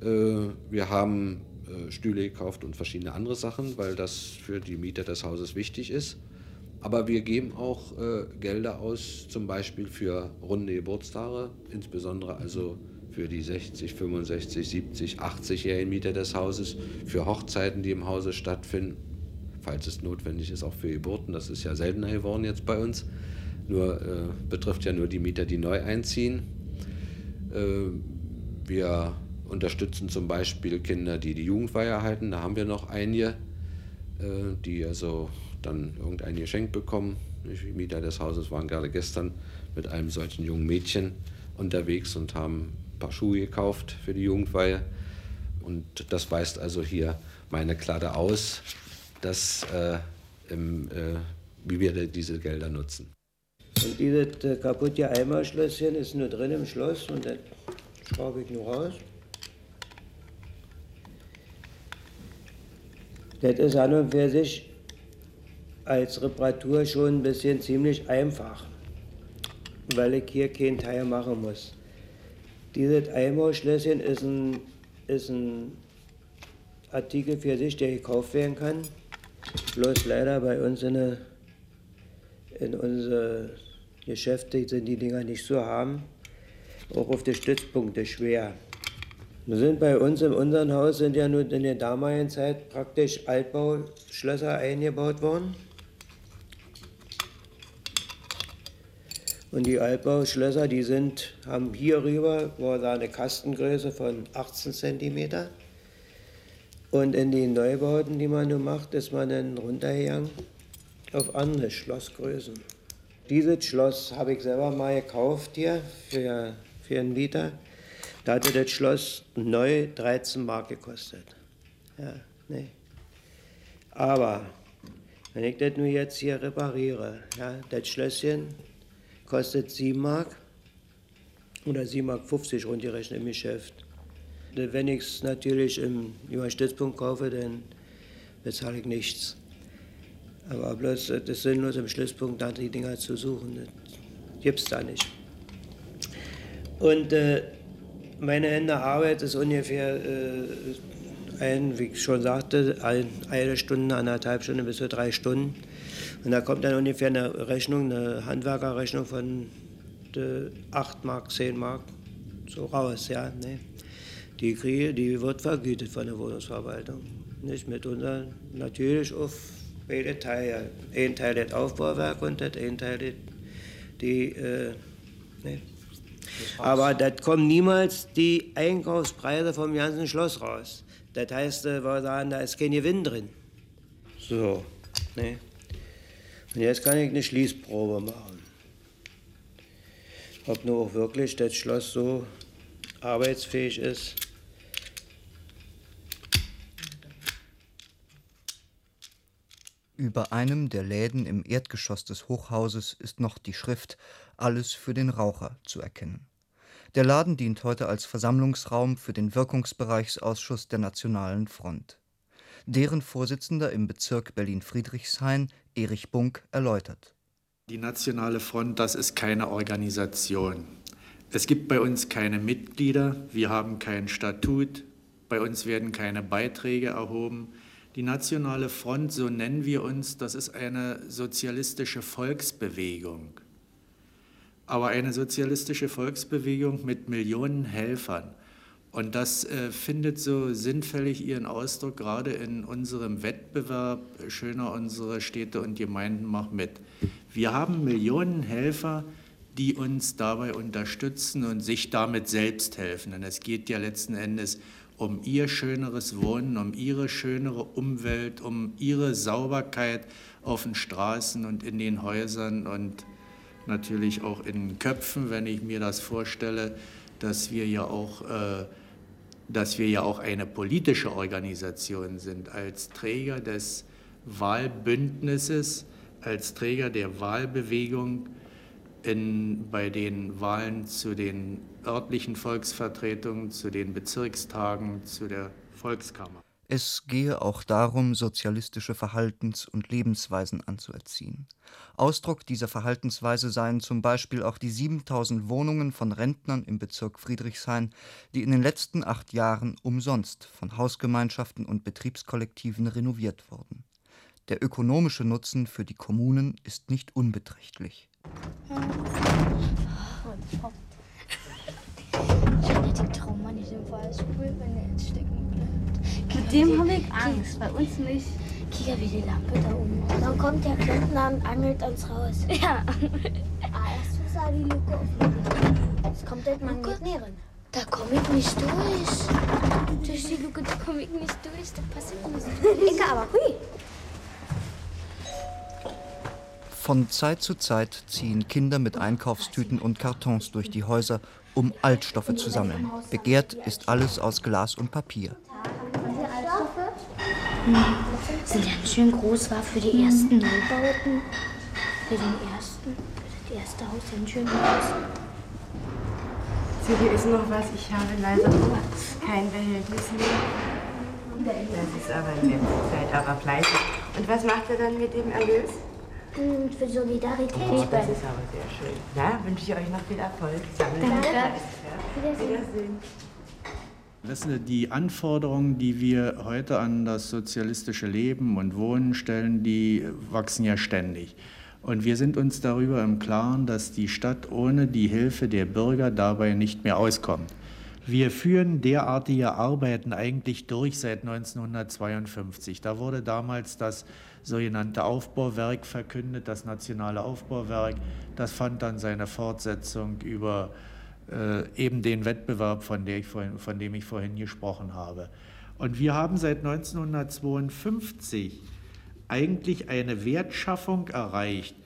Äh, Wir haben äh, Stühle gekauft und verschiedene andere Sachen, weil das für die Mieter des Hauses wichtig ist. Aber wir geben auch äh, Gelder aus, zum Beispiel für runde Geburtstage, insbesondere also für die 60, 65, 70, 80-jährigen Mieter des Hauses, für Hochzeiten, die im Hause stattfinden, falls es notwendig ist, auch für Geburten. Das ist ja seltener geworden jetzt bei uns. Nur äh, betrifft ja nur die Mieter, die neu einziehen. Äh, wir unterstützen zum Beispiel Kinder, die die Jugendweihe erhalten. Da haben wir noch einige, äh, die also dann irgendein Geschenk bekommen. Die Mieter des Hauses waren gerade gestern mit einem solchen jungen Mädchen unterwegs und haben paar Schuhe gekauft für die Jugendweihe. Und das weist also hier meine Kladde aus, dass, äh, im, äh, wie wir diese Gelder nutzen. Und dieses äh, kaputte Eimerschlösschen ist nur drin im Schloss und das schraube ich nur raus. Das ist an und für sich als Reparatur schon ein bisschen ziemlich einfach, weil ich hier keinen Teil machen muss. Dieses Eimerschlösschen ist ein, ist ein Artikel für sich, der gekauft werden kann. Bloß leider bei uns in, der, in unsere Geschäfte sind die Dinger nicht zu haben. Auch auf die Stützpunkte schwer. Wir sind bei uns in unserem Haus sind ja nur in der damaligen Zeit praktisch Altbauschlösser eingebaut worden. Und die Altbauschlösser, die sind, haben hier rüber, war da eine Kastengröße von 18 cm. Und in den Neubauten, die man nun macht, ist man dann runtergegangen auf andere Schlossgrößen. Dieses Schloss habe ich selber mal gekauft hier für, für einen Liter. Da hatte das Schloss neu 13 Mark gekostet. Ja, nee. Aber wenn ich das nur jetzt hier repariere, ja, das Schlösschen kostet 7 Mark oder 7 Mark 50 rundgerechnet im Geschäft. Wenn ich es natürlich im über Stützpunkt kaufe, dann bezahle ich nichts. Aber bloß das sinnlos im Stützpunkt da die Dinger zu suchen, das gibt es da nicht. Und äh, meine Ende Arbeit ist ungefähr äh, ein, wie ich schon sagte, ein, eine Stunde, anderthalb Stunden bis zu drei Stunden. Und da kommt dann ungefähr eine Rechnung, eine Handwerkerrechnung von äh, 8 Mark, 10 Mark so raus, ja. Ne? Die kriege, die wird vergütet von der Wohnungsverwaltung. Nicht mit unseren, natürlich auf beide Teile. Ein Teil das Aufbauwerk und das ein Teil das, die, äh, ne? Aber das kommen niemals die Einkaufspreise vom ganzen Schloss raus. Das heißt, äh, wir sagen, da ist kein Gewinn drin. So, ne? Und jetzt kann ich eine Schließprobe machen. Ob nur auch wirklich das Schloss so arbeitsfähig ist. Über einem der Läden im Erdgeschoss des Hochhauses ist noch die Schrift Alles für den Raucher zu erkennen. Der Laden dient heute als Versammlungsraum für den Wirkungsbereichsausschuss der Nationalen Front. Deren Vorsitzender im Bezirk Berlin-Friedrichshain, Erich Bunk, erläutert. Die Nationale Front, das ist keine Organisation. Es gibt bei uns keine Mitglieder, wir haben kein Statut, bei uns werden keine Beiträge erhoben. Die Nationale Front, so nennen wir uns, das ist eine sozialistische Volksbewegung. Aber eine sozialistische Volksbewegung mit Millionen Helfern. Und das äh, findet so sinnfällig ihren Ausdruck gerade in unserem Wettbewerb Schöner unsere Städte und Gemeinden macht mit. Wir haben Millionen Helfer, die uns dabei unterstützen und sich damit selbst helfen. Denn es geht ja letzten Endes um ihr schöneres Wohnen, um ihre schönere Umwelt, um ihre Sauberkeit auf den Straßen und in den Häusern und natürlich auch in den Köpfen, wenn ich mir das vorstelle, dass wir ja auch, äh, dass wir ja auch eine politische Organisation sind als Träger des Wahlbündnisses, als Träger der Wahlbewegung in, bei den Wahlen zu den örtlichen Volksvertretungen, zu den Bezirkstagen, zu der Volkskammer. Es gehe auch darum, sozialistische Verhaltens- und Lebensweisen anzuerziehen. Ausdruck dieser Verhaltensweise seien zum Beispiel auch die 7000 Wohnungen von Rentnern im Bezirk Friedrichshain, die in den letzten acht Jahren umsonst von Hausgemeinschaften und Betriebskollektiven renoviert wurden. Der ökonomische Nutzen für die Kommunen ist nicht unbeträchtlich. Ich hatte die Trauma nicht im Fallstuhl, wenn er jetzt stecken. Mit dem habe ich Angst, bei uns nicht. Kicker wie die Lampe da oben. Dann kommt der Klempner und angelt uns raus. Ja. Ah, erst muss er die Luke aufmachen. Jetzt kommt der Magnet näher. Da komme ich nicht durch. Durch die Luke, da komme ich nicht durch. Da passiert nichts. Ich aber, hui. Von Zeit zu Zeit ziehen Kinder mit Einkaufstüten und Kartons durch die Häuser, um Altstoffe zu sammeln. Begehrt ist alles aus Glas und Papier. Sind ganz schön groß, war für die ersten Neubauten. Für den ersten, für das erste Haus ganz schön groß. So, hier ist noch was. Ich habe leider kein Behältnis mehr. Das ist aber in letzter Zeit aber fleißig. Und was macht er dann mit dem Erlös? Hm, Für Solidarität. Oh, das ist aber sehr schön. Na, wünsche ich euch noch viel Erfolg. Sammeln Danke. Wiedersehen. Wiedersehen. Wissen Sie, die Anforderungen, die wir heute an das sozialistische Leben und Wohnen stellen, die wachsen ja ständig. Und wir sind uns darüber im Klaren, dass die Stadt ohne die Hilfe der Bürger dabei nicht mehr auskommt. Wir führen derartige Arbeiten eigentlich durch seit 1952. Da wurde damals das sogenannte Aufbauwerk verkündet, das nationale Aufbauwerk. Das fand dann seine Fortsetzung über äh, eben den Wettbewerb, von, vorhin, von dem ich vorhin gesprochen habe. Und wir haben seit 1952 eigentlich eine Wertschaffung erreicht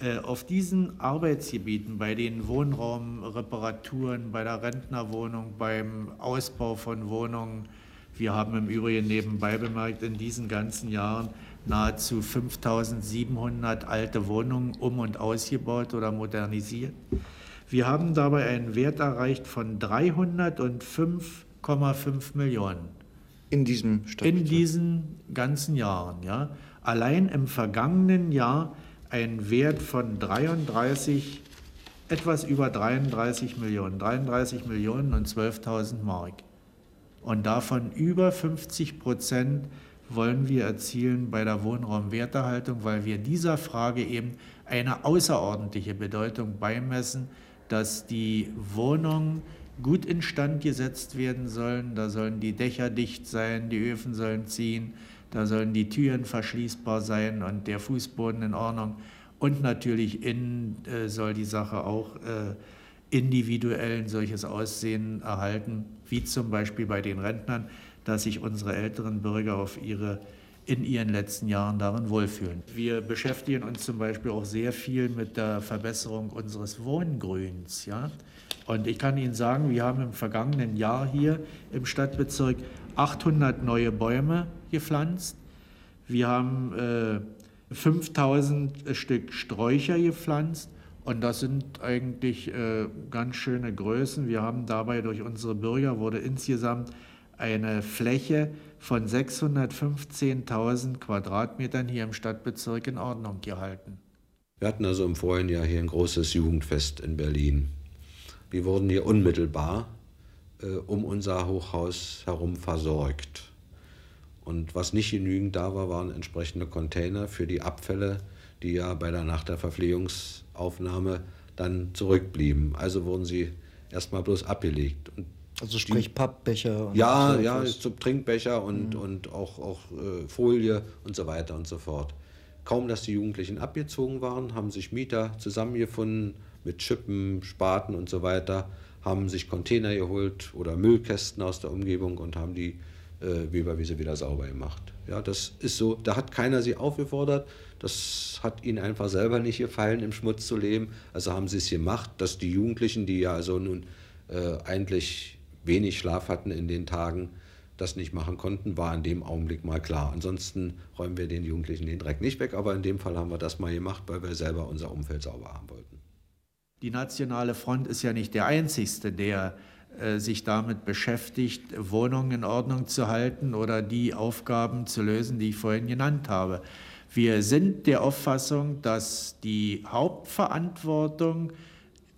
äh, auf diesen Arbeitsgebieten, bei den Wohnraumreparaturen, bei der Rentnerwohnung, beim Ausbau von Wohnungen. Wir haben im Übrigen nebenbei bemerkt, in diesen ganzen Jahren nahezu 5700 alte Wohnungen um und ausgebaut oder modernisiert. Wir haben dabei einen Wert erreicht von 305,5 Millionen. In diesem In diesen ganzen Jahren, ja. Allein im vergangenen Jahr ein Wert von 33, etwas über 33 Millionen, 33 Millionen und 12.000 Mark. Und davon über 50 Prozent wollen wir erzielen bei der Wohnraumwerterhaltung, weil wir dieser Frage eben eine außerordentliche Bedeutung beimessen, dass die Wohnungen gut instand gesetzt werden sollen. Da sollen die Dächer dicht sein, die Öfen sollen ziehen, da sollen die Türen verschließbar sein und der Fußboden in Ordnung. Und natürlich innen äh, soll die Sache auch äh, individuell ein solches Aussehen erhalten, wie zum Beispiel bei den Rentnern, dass sich unsere älteren Bürger auf ihre in ihren letzten Jahren darin wohlfühlen. Wir beschäftigen uns zum Beispiel auch sehr viel mit der Verbesserung unseres Wohngrüns. Ja? Und ich kann Ihnen sagen, wir haben im vergangenen Jahr hier im Stadtbezirk 800 neue Bäume gepflanzt. Wir haben äh, 5000 Stück Sträucher gepflanzt. Und das sind eigentlich äh, ganz schöne Größen. Wir haben dabei durch unsere Bürger wurde insgesamt eine Fläche von 615.000 Quadratmetern hier im Stadtbezirk in Ordnung gehalten. Wir hatten also im vorigen Jahr hier ein großes Jugendfest in Berlin. Wir wurden hier unmittelbar äh, um unser Hochhaus herum versorgt. Und was nicht genügend da war, waren entsprechende Container für die Abfälle, die ja bei der Nacht der Verpflegungsaufnahme dann zurückblieben. Also wurden sie erstmal bloß abgelegt. Und also sprich die, Pappbecher. Und ja, so ja, zum Trinkbecher und, mhm. und auch, auch äh, Folie und so weiter und so fort. Kaum, dass die Jugendlichen abgezogen waren, haben sich Mieter zusammengefunden mit Schippen, Spaten und so weiter, haben sich Container geholt oder Müllkästen aus der Umgebung und haben die äh, Weberwiese wieder sauber gemacht. Ja, das ist so, da hat keiner sie aufgefordert, das hat ihnen einfach selber nicht gefallen, im Schmutz zu leben. Also haben sie es gemacht, dass die Jugendlichen, die ja also nun äh, eigentlich wenig Schlaf hatten in den Tagen, das nicht machen konnten, war in dem Augenblick mal klar. Ansonsten räumen wir den Jugendlichen den Dreck nicht weg, aber in dem Fall haben wir das mal gemacht, weil wir selber unser Umfeld sauber haben wollten. Die Nationale Front ist ja nicht der einzigste, der äh, sich damit beschäftigt, Wohnungen in Ordnung zu halten oder die Aufgaben zu lösen, die ich vorhin genannt habe. Wir sind der Auffassung, dass die Hauptverantwortung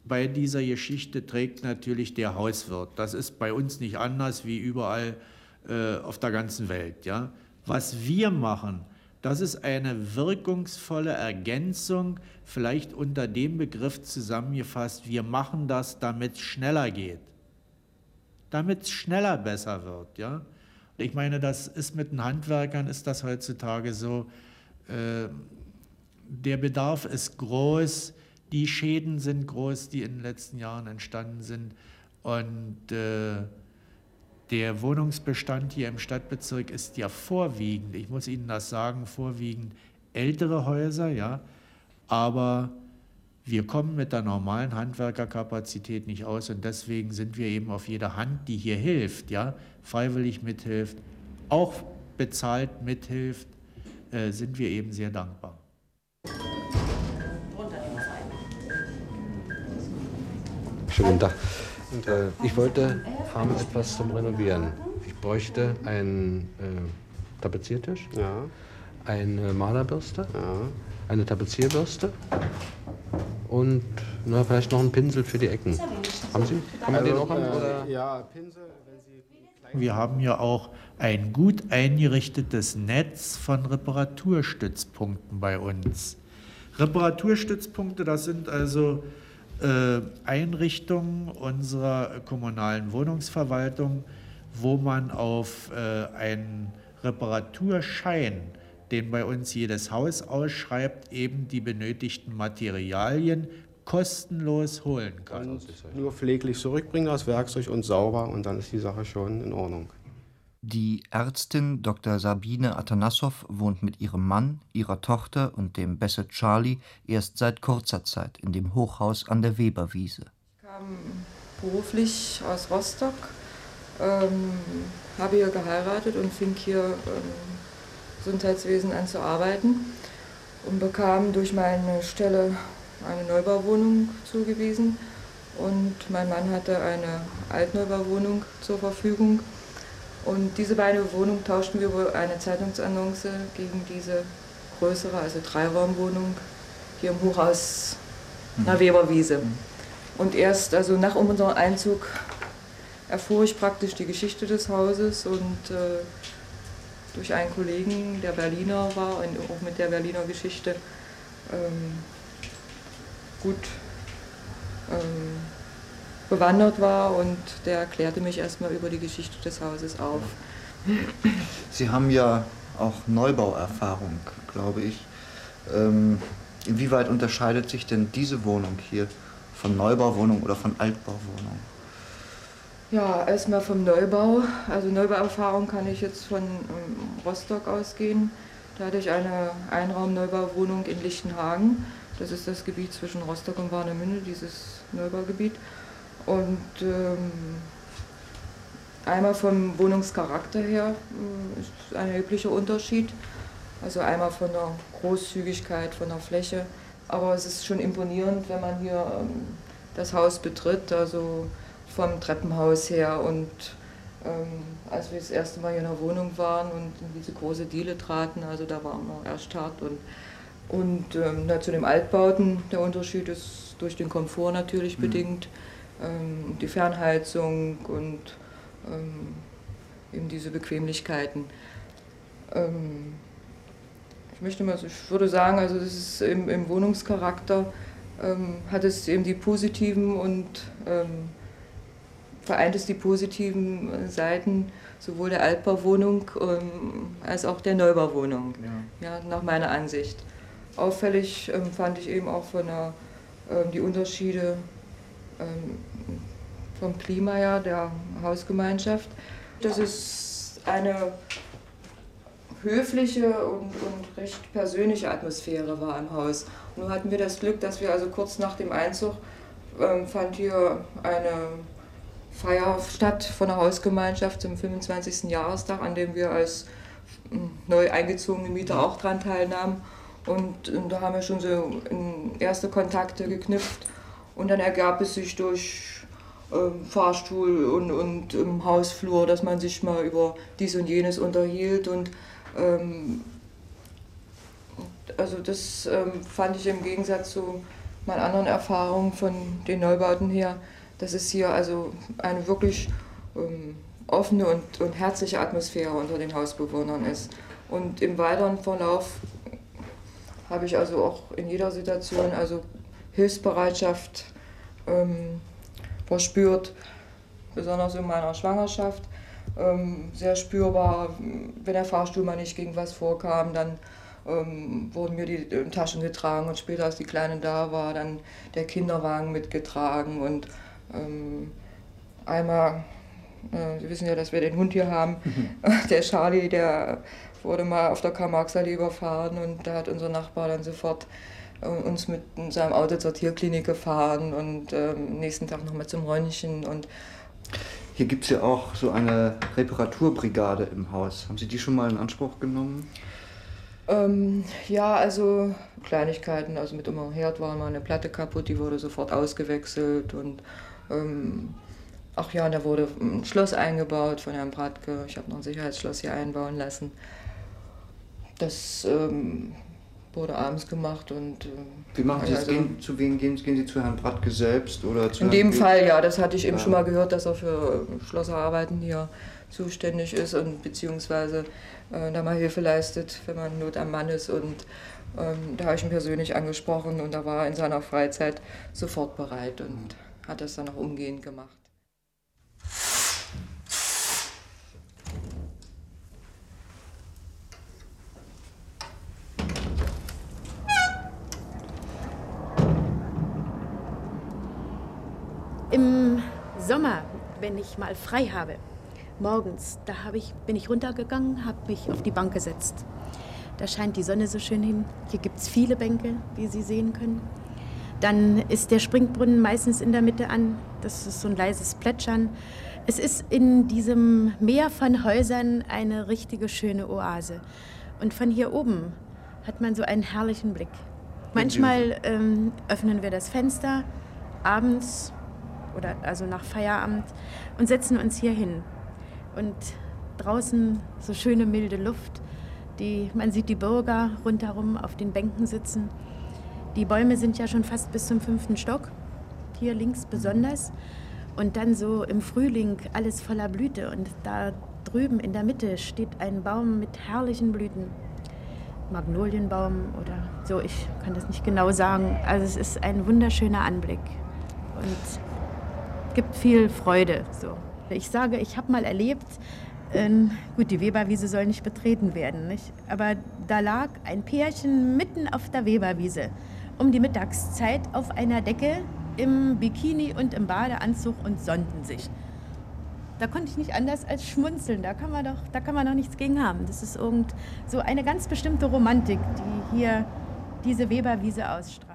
bei dieser Geschichte trägt natürlich der Hauswirt. Das ist bei uns nicht anders wie überall äh, auf der ganzen Welt. Ja? Was wir machen, das ist eine wirkungsvolle Ergänzung, vielleicht unter dem Begriff zusammengefasst, wir machen das, damit es schneller geht, damit es schneller besser wird. Ja? Ich meine, das ist mit den Handwerkern, ist das heutzutage so, äh, der Bedarf ist groß, die Schäden sind groß, die in den letzten Jahren entstanden sind. Und äh, der Wohnungsbestand hier im Stadtbezirk ist ja vorwiegend, ich muss Ihnen das sagen, vorwiegend ältere Häuser, ja, aber wir kommen mit der normalen Handwerkerkapazität nicht aus und deswegen sind wir eben auf jede Hand, die hier hilft, ja, freiwillig mithilft, auch bezahlt mithilft, äh, sind wir eben sehr dankbar. Schönen Tag. Äh, ich wollte haben etwas zum Renovieren. Ich bräuchte einen äh, Tapeziertisch, ja. eine Malerbürste, ja. eine Tapezierbürste und na, vielleicht noch einen Pinsel für die Ecken. Haben Sie? Kann man also, den auch haben? Oder? Ja, Pinsel. Wir haben ja auch ein gut eingerichtetes Netz von Reparaturstützpunkten bei uns. Reparaturstützpunkte, das sind also äh, Einrichtungen unserer kommunalen Wohnungsverwaltung, wo man auf äh, einen Reparaturschein, den bei uns jedes Haus ausschreibt, eben die benötigten Materialien kostenlos holen kann. Und nur pfleglich zurückbringen das Werkzeug und sauber und dann ist die Sache schon in Ordnung. Die Ärztin Dr. Sabine Atanassow wohnt mit ihrem Mann, ihrer Tochter und dem Basset Charlie erst seit kurzer Zeit in dem Hochhaus an der Weberwiese. Ich kam beruflich aus Rostock, ähm, habe hier geheiratet und fing hier im Gesundheitswesen an zu arbeiten und bekam durch meine Stelle eine Neubauwohnung zugewiesen und mein Mann hatte eine Altneubauwohnung zur Verfügung und diese beiden Wohnungen tauschten wir über eine Zeitungsannonce gegen diese größere, also Dreiraumwohnung hier im Hochhaus mhm. nach Weberwiese. Mhm. Und erst also nach unserem Einzug erfuhr ich praktisch die Geschichte des Hauses und äh, durch einen Kollegen, der Berliner war und auch mit der Berliner Geschichte ähm, gut ähm, bewandert war und der erklärte mich erstmal über die Geschichte des Hauses auf. Sie haben ja auch Neubauerfahrung, glaube ich. Ähm, inwieweit unterscheidet sich denn diese Wohnung hier von Neubauwohnung oder von Altbauwohnung? Ja, erstmal vom Neubau. Also Neubauerfahrung kann ich jetzt von ähm, Rostock ausgehen. Da hatte ich eine Einraum-Neubauwohnung in Lichtenhagen. Das ist das Gebiet zwischen Rostock und Warnemünde, dieses Neubaugebiet. Und ähm, einmal vom Wohnungscharakter her äh, ist ein erheblicher Unterschied. Also einmal von der Großzügigkeit, von der Fläche. Aber es ist schon imponierend, wenn man hier ähm, das Haus betritt, also vom Treppenhaus her. Und ähm, als wir das erste Mal hier in der Wohnung waren und in diese große Diele traten, also da waren wir erstarrt. Und, und ähm, na, zu den Altbauten, der Unterschied ist durch den Komfort natürlich mhm. bedingt ähm, die Fernheizung und ähm, eben diese Bequemlichkeiten. ähm, ich möchte mal, ich würde sagen, also das ist im, im Wohnungscharakter ähm, hat es eben die positiven und ähm, vereint es die positiven Seiten sowohl der Altbauwohnung ähm, als auch der Neubauwohnung, ja. ja nach meiner Ansicht. Auffällig fand ich eben auch von der, die Unterschiede ähm, vom Klima ja, der Hausgemeinschaft. Das ist eine höfliche und, und recht persönliche Atmosphäre war im Haus. Nun hatten wir das Glück, dass wir also kurz nach dem Einzug ähm, fand hier eine Feier statt von der Hausgemeinschaft zum 25. Jahrestag, an dem wir als hm, neu eingezogene Mieter auch daran teilnahmen. Und, und, da haben wir schon so erste Kontakte geknüpft. Und dann ergab es sich durch ähm, Fahrstuhl und, und im Hausflur, dass man sich mal über dies und jenes unterhielt. Und ähm, also das ähm, fand ich im Gegensatz zu meinen anderen Erfahrungen von den Neubauten her, dass es hier also eine wirklich ähm, offene und, und herzliche Atmosphäre unter den Hausbewohnern ist. Und im weiteren Verlauf habe ich also auch in jeder Situation also Hilfsbereitschaft ähm, verspürt, besonders in meiner Schwangerschaft. Ähm, sehr spürbar, wenn der Fahrstuhl mal nicht gegen was vorkam, dann ähm, wurden mir die Taschen getragen und später, als die Kleine da war, dann der Kinderwagen mitgetragen und ähm, einmal, äh, Sie wissen ja, dass wir den Hund hier haben, mhm. der Charlie, der wurde mal auf der Karl-Marx-Allee überfahren und da hat unser Nachbar dann sofort uns mit seinem Auto zur Tierklinik gefahren und ähm, nächsten Tag noch mal zum Röntgen und hier gibt es ja auch so eine Reparaturbrigade im Haus. Haben Sie die schon mal in Anspruch genommen? Ähm, ja, also Kleinigkeiten. Also mit unserem Herd war mal eine Platte kaputt, die wurde sofort ausgewechselt. Und ähm, ach ja, da wurde ein Schloss eingebaut von Herrn Bratke. Ich habe noch ein Sicherheitsschloss hier einbauen lassen. Das ähm, wurde abends gemacht und. Äh, Wie machen Sie das? Also, gehen, zu wem gehen, gehen Sie zu Herrn Bratke selbst oder zu In Herrn dem Bild? Fall ja, das hatte ich eben ja. schon mal gehört, dass er für Schlosserarbeiten hier zuständig ist und beziehungsweise äh, da mal Hilfe leistet, wenn man Not am Mann ist. Und ähm, da habe ich ihn persönlich angesprochen und da war er in seiner Freizeit sofort bereit und hat das dann auch umgehend gemacht. Im Sommer, wenn ich mal frei habe, morgens, da ich, bin ich runtergegangen, habe mich auf die Bank gesetzt. Da scheint die Sonne so schön hin. Hier gibt es viele Bänke, wie Sie sehen können. Dann ist der Springbrunnen meistens in der Mitte an. Das ist so ein leises Plätschern. Es ist in diesem Meer von Häusern eine richtige schöne Oase. Und von hier oben hat man so einen herrlichen Blick. Manchmal ähm, öffnen wir das Fenster abends oder also nach Feierabend und setzen uns hier hin und draußen so schöne milde Luft. Die, man sieht die Bürger rundherum auf den Bänken sitzen. Die Bäume sind ja schon fast bis zum fünften Stock, hier links besonders. Und dann so im Frühling alles voller Blüte. Und da drüben in der Mitte steht ein Baum mit herrlichen Blüten. Magnolienbaum oder so, ich kann das nicht genau sagen. Also es ist ein wunderschöner Anblick und gibt viel Freude. So. Ich sage, ich habe mal erlebt, äh, gut, die Weberwiese soll nicht betreten werden, nicht? aber da lag ein Pärchen mitten auf der Weberwiese um die Mittagszeit auf einer Decke im Bikini und im Badeanzug und sonnten sich. Da konnte ich nicht anders als schmunzeln. Da kann man doch, da kann man doch nichts gegen haben. Das ist irgend so eine ganz bestimmte Romantik, die hier diese Weberwiese ausstrahlt.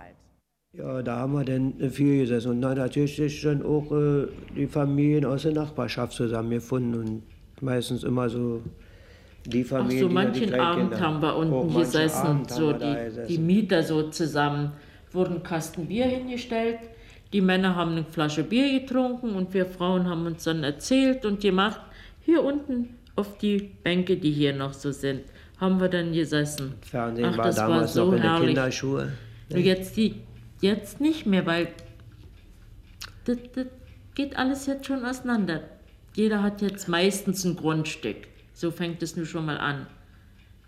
Ja, da haben wir dann viel gesessen. Und dann natürlich dann auch äh, die Familien aus der Nachbarschaft zusammengefunden und meistens immer so die Familien. Ach so, manchen Abend Kinder. haben wir unten gesessen, so die, die Mieter so zusammen. Wurden Kasten Bier hingestellt. Die Männer haben eine Flasche Bier getrunken und wir Frauen haben uns dann erzählt und gemacht. Hier unten auf die Bänke, die hier noch so sind, haben wir dann gesessen. Fernsehen Ach, war das damals war so noch in herrlich. den Kinderschuhe. Ne? Jetzt die Jetzt nicht mehr, weil das, das geht alles jetzt schon auseinander. Jeder hat jetzt meistens ein Grundstück. So fängt es nun schon mal an.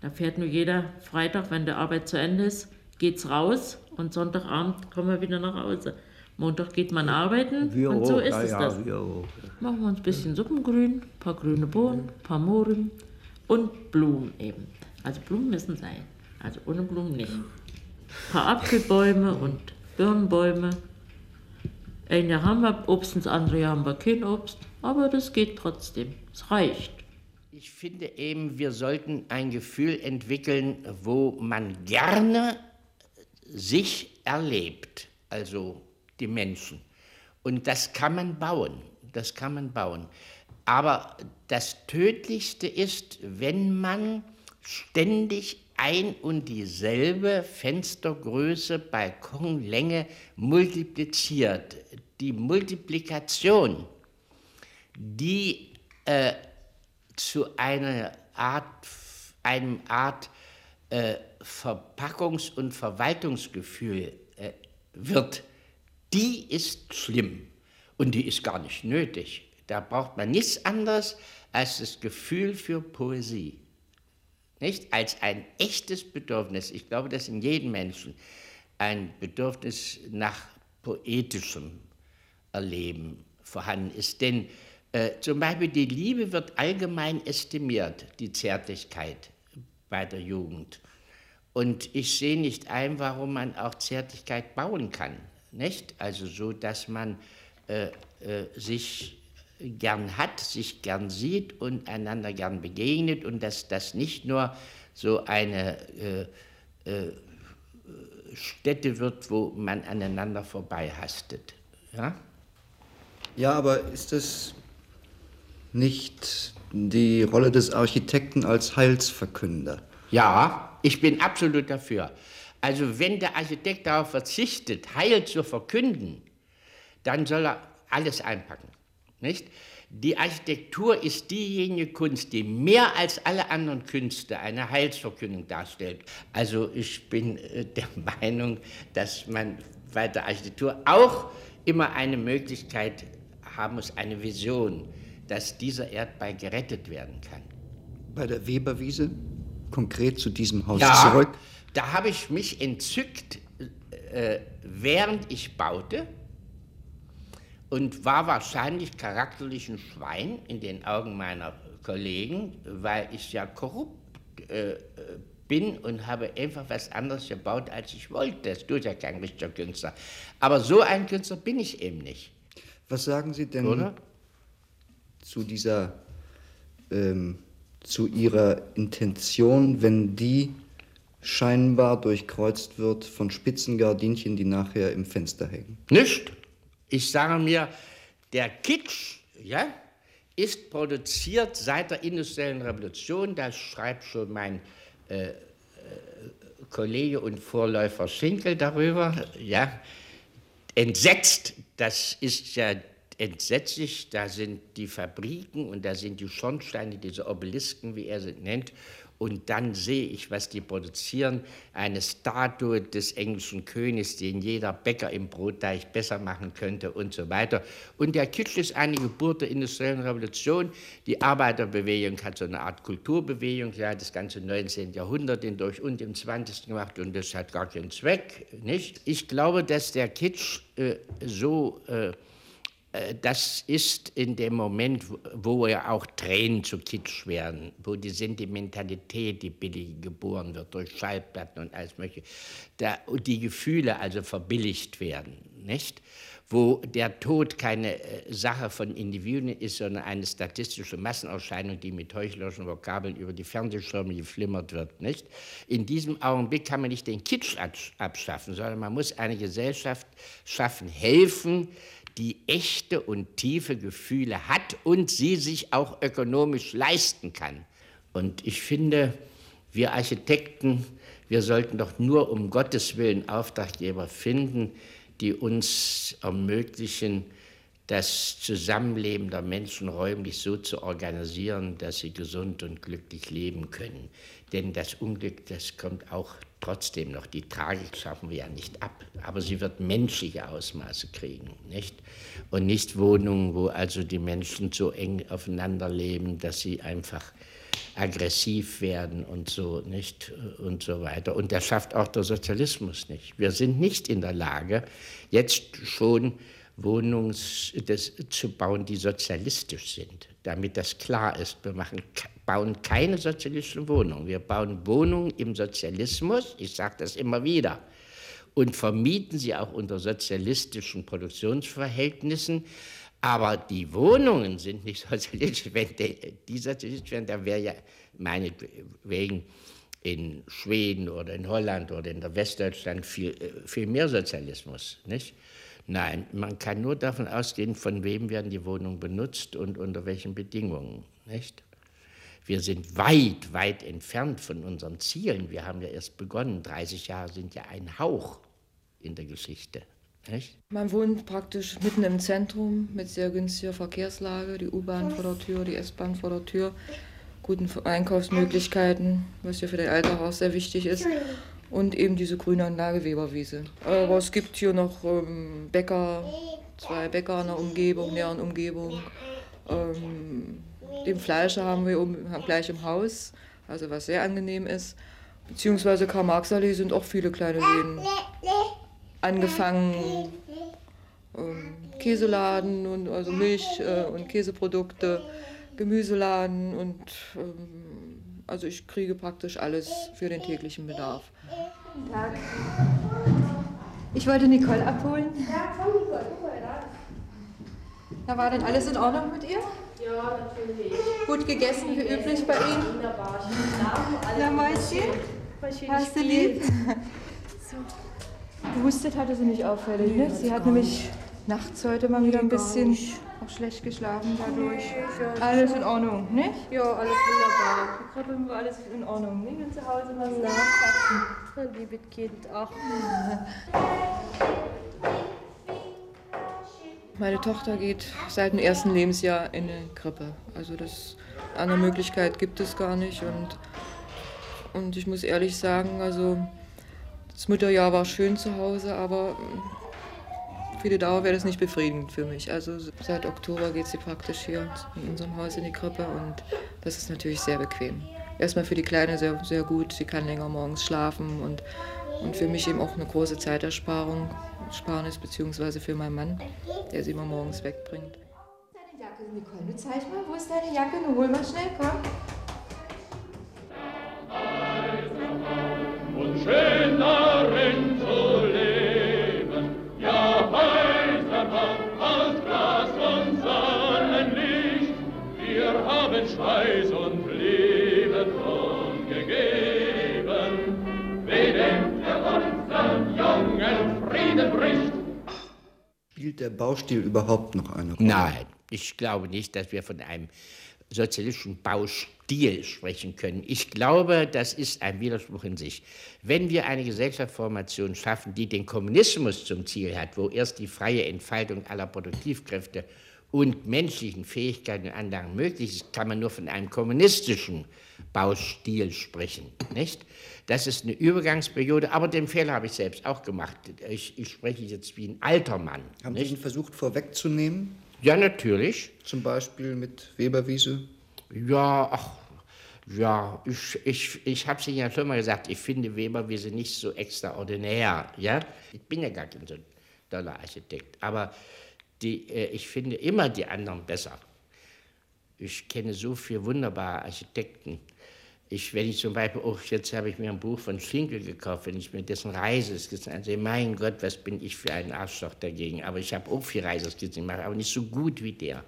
Da fährt nur jeder Freitag, wenn die Arbeit zu Ende ist, geht's raus und Sonntagabend kommen wir wieder nach Hause. Montag geht man arbeiten wir und so auch, ist ja, es das. wir. Machen wir uns ein bisschen Suppengrün, ein paar grüne Bohnen, ein paar Mohren und Blumen eben. Also Blumen müssen sein, also ohne Blumen nicht. Ein paar Apfelbäume und Birnenbäume. Ein Jahr haben wir Obst, das andere haben wir kein Obst, aber das geht trotzdem. Es reicht. Ich finde eben, wir sollten ein Gefühl entwickeln, wo man gerne sich erlebt, also die Menschen. Und das kann man bauen, das kann man bauen. Aber das Tödlichste ist, wenn man ständig ein und dieselbe Fenstergröße, Balkonlänge multipliziert. Die Multiplikation, die äh, zu einer Art, einem Art äh, Verpackungs- und Verwaltungsgefühl äh, wird, die ist schlimm und die ist gar nicht nötig. Da braucht man nichts anderes als das Gefühl für Poesie. Nicht? Als ein echtes Bedürfnis. Ich glaube, dass in jedem Menschen ein Bedürfnis nach poetischem Erleben vorhanden ist. Denn äh, zum Beispiel die Liebe wird allgemein estimiert, die Zärtlichkeit bei der Jugend. Und ich sehe nicht ein, warum man auch Zärtlichkeit bauen kann. Nicht? Also so, dass man äh, äh, sich gern hat, sich gern sieht und einander gern begegnet und dass das nicht nur so eine äh, äh, Stätte wird, wo man aneinander vorbeihastet. Ja? ja, aber ist das nicht die Rolle des Architekten als Heilsverkünder? Ja, ich bin absolut dafür. Also wenn der Architekt darauf verzichtet, Heil zu verkünden, dann soll er alles einpacken. Nicht? Die Architektur ist diejenige Kunst, die mehr als alle anderen Künste eine Heilsverkündung darstellt. Also ich bin äh, der Meinung, dass man bei der Architektur auch immer eine Möglichkeit haben muss, eine Vision, dass dieser Erdball gerettet werden kann. Bei der Weberwiese, konkret zu diesem Haus ja, zurück? Da habe ich mich entzückt, äh, während ich baute und war wahrscheinlich charakterlich ein Schwein in den Augen meiner Kollegen, weil ich ja korrupt äh, bin und habe einfach was anderes gebaut, als ich wollte. Das tut ja kein richtiger Künstler. Aber so ein Künstler bin ich eben nicht. Was sagen Sie denn Oder? zu dieser, ähm, zu Ihrer Intention, wenn die scheinbar durchkreuzt wird von Spitzengardinchen, die nachher im Fenster hängen? Nicht. Ich sage mir, der Kitsch ja, ist produziert seit der industriellen Revolution, das schreibt schon mein äh, äh, Kollege und Vorläufer Schinkel darüber, ja, entsetzt, das ist ja entsetzlich, da sind die Fabriken und da sind die Schornsteine, diese Obelisken, wie er sie nennt, und dann sehe ich, was die produzieren. Eine Statue des englischen Königs, den jeder Bäcker im Brotteig besser machen könnte und so weiter. Und der Kitsch ist eine Geburt der industriellen Revolution. Die Arbeiterbewegung hat so eine Art Kulturbewegung, ja, das ganze 19. Jahrhundert hindurch und im 20. gemacht und das hat gar keinen Zweck, nicht? Ich glaube, dass der Kitsch äh, so äh, das ist in dem Moment, wo ja auch Tränen zu Kitsch werden, wo die Sentimentalität, die billige geboren wird durch Schallplatten und alles Mögliche, da, die Gefühle also verbilligt werden, nicht? Wo der Tod keine Sache von Individuen ist, sondern eine statistische Massenerscheinung, die mit heuchlerischen Vokabeln über die Fernsehschirme geflimmert wird, nicht? In diesem Augenblick kann man nicht den Kitsch abschaffen, sondern man muss eine Gesellschaft schaffen, helfen, die echte und tiefe Gefühle hat und sie sich auch ökonomisch leisten kann. Und ich finde, wir Architekten, wir sollten doch nur um Gottes Willen Auftraggeber finden, die uns ermöglichen, das Zusammenleben der Menschen räumlich so zu organisieren, dass sie gesund und glücklich leben können. Denn das Unglück, das kommt auch trotzdem noch. Die Tragik schaffen wir ja nicht ab, aber sie wird menschliche Ausmaße kriegen, nicht? Und nicht Wohnungen, wo also die Menschen so eng aufeinander leben, dass sie einfach aggressiv werden und so nicht und so weiter. Und das schafft auch der Sozialismus nicht. Wir sind nicht in der Lage, jetzt schon Wohnungen zu bauen, die sozialistisch sind, damit das klar ist. Wir machen, bauen keine sozialistischen Wohnungen. Wir bauen Wohnungen im Sozialismus, ich sage das immer wieder, und vermieten sie auch unter sozialistischen Produktionsverhältnissen. Aber die Wohnungen sind nicht sozialistisch. Wenn die sozialistisch wären, dann wäre ja meinetwegen in Schweden oder in Holland oder in der Westdeutschland viel, äh, viel mehr Sozialismus. Nicht? Nein, man kann nur davon ausgehen, von wem werden die Wohnungen benutzt und unter welchen Bedingungen. Nicht? Wir sind weit, weit entfernt von unseren Zielen. Wir haben ja erst begonnen. 30 Jahre sind ja ein Hauch in der Geschichte. Nicht? Man wohnt praktisch mitten im Zentrum mit sehr günstiger Verkehrslage, die U-Bahn vor der Tür, die S-Bahn vor der Tür, guten Einkaufsmöglichkeiten, was ja für den Alltag auch sehr wichtig ist und eben diese Grünanlage Weberwiese. Aber es gibt hier noch ähm, Bäcker, zwei Bäcker in der Umgebung, näheren Umgebung. Ähm, den Fleischer haben wir um, gleich im Haus, also was sehr angenehm ist. Beziehungsweise Karl-Marx-Allee sind auch viele kleine Läden. Angefangen ähm, Käseladen und also Milch äh, und Käseprodukte, Gemüseladen und ähm, also ich kriege praktisch alles für den täglichen Bedarf. Guten Tag. Ich wollte Nicole abholen. Ja, komm Nicole, guck mal da. Na, war denn alles in Ordnung mit ihr? Ja, natürlich. Gut gegessen, wie üblich bei Ihnen? Wunderbar. Na, Mäuschen? Hast du lieb? So. Gehustet hatte sie nicht auffällig, ne? Sie hat nämlich nachts heute mal wieder ein bisschen auch schlecht geschlafen dadurch. Nee, alles in Ordnung, nicht? Ja, alles wunderbar. Die Krippe war alles in Ordnung, nicht? Und zu Hause was nachquatschen. Na, liebes Kind, ach. Meine Tochter geht seit dem ersten Lebensjahr in eine Krippe. Also das andere Möglichkeit gibt es gar nicht. Und, und ich muss ehrlich sagen, also das Mutterjahr war schön zu Hause, aber für die Dauer wäre das nicht befriedigend für mich. Also seit Oktober geht sie praktisch hier in unserem Haus in die Krippe und das ist natürlich sehr bequem. Erstmal für die Kleine sehr, sehr gut, sie kann länger morgens schlafen und, und für mich eben auch eine große Zeitersparung, Sparnis, beziehungsweise für meinen Mann, der sie immer morgens wegbringt. Deine Jacke, Nicole, du zeig mal, wo ist deine Jacke? Nun hol mal schnell, komm. Spielt der Baustil überhaupt noch eine Rolle? Nein, ich glaube nicht, dass wir von einem sozialistischen Baustil sprechen können. Ich glaube, das ist ein Widerspruch in sich. Wenn wir eine Gesellschaftsformation schaffen, die den Kommunismus zum Ziel hat, wo erst die freie Entfaltung aller Produktivkräfte und menschlichen Fähigkeiten und Anlagen möglich ist, kann man nur von einem kommunistischen Baustil sprechen. Nicht? Das ist eine Übergangsperiode, aber den Fehler habe ich selbst auch gemacht. Ich, ich spreche jetzt wie ein alter Mann. Haben nicht? Sie ihn versucht vorwegzunehmen? Ja, natürlich. Zum Beispiel mit Weberwiese? Ja, ach, ja, ich, ich, ich habe es Ihnen ja schon mal gesagt, ich finde Weberwiese nicht so extraordinär. Ja? Ich bin ja gar kein so toller Architekt, aber die, äh, ich finde immer die anderen besser. Ich kenne so viele wunderbare Architekten. Ich, wenn ich zum Beispiel, oh, jetzt habe ich mir ein Buch von Schinkel gekauft, wenn ich mir dessen Reiseskizzen ansehe, mein Gott, was bin ich für ein Arschloch dagegen. Aber ich habe auch viel Reiseskizzen gemacht, aber nicht so gut wie der.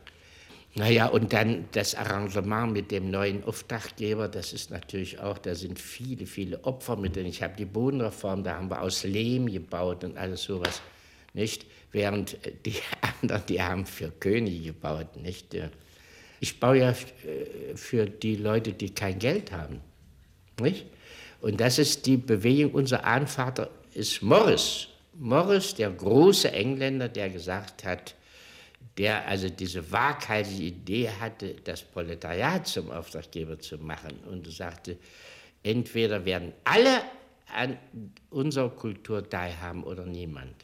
Naja, und dann das Arrangement mit dem neuen Auftraggeber, das ist natürlich auch, da sind viele, viele Opfer mit drin. Ich habe die Bodenreform, da haben wir aus Lehm gebaut und alles sowas, nicht? Während die anderen, die haben für Könige gebaut, nicht? Ich baue ja äh, für die Leute, die kein Geld haben. Nicht? Und das ist die Bewegung, unser Ahnvater ist Morris. Morris, der große Engländer, der gesagt hat, der also diese waghalsige Idee hatte, das Proletariat zum Auftraggeber zu machen und sagte, entweder werden alle an unserer Kultur teilhaben oder niemand.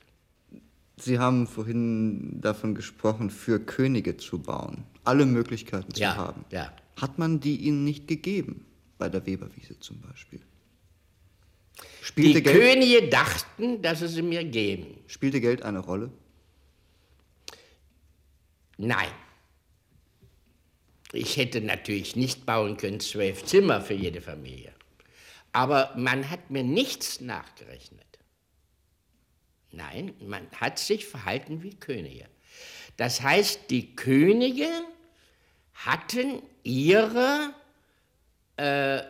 Sie haben vorhin davon gesprochen, für Könige zu bauen, alle Möglichkeiten zu ja, haben. Ja. Hat man die ihnen nicht gegeben, bei der Weberwiese zum Beispiel? Spielte die Geld, Könige dachten, dass sie sie mir geben. Spielte Geld eine Rolle? Nein. Ich hätte natürlich nicht bauen können, zwölf Zimmer für jede Familie. Aber man hat mir nichts nachgerechnet. Nein, man hat sich verhalten wie Könige. Das heißt, die Könige hatten ihre äh,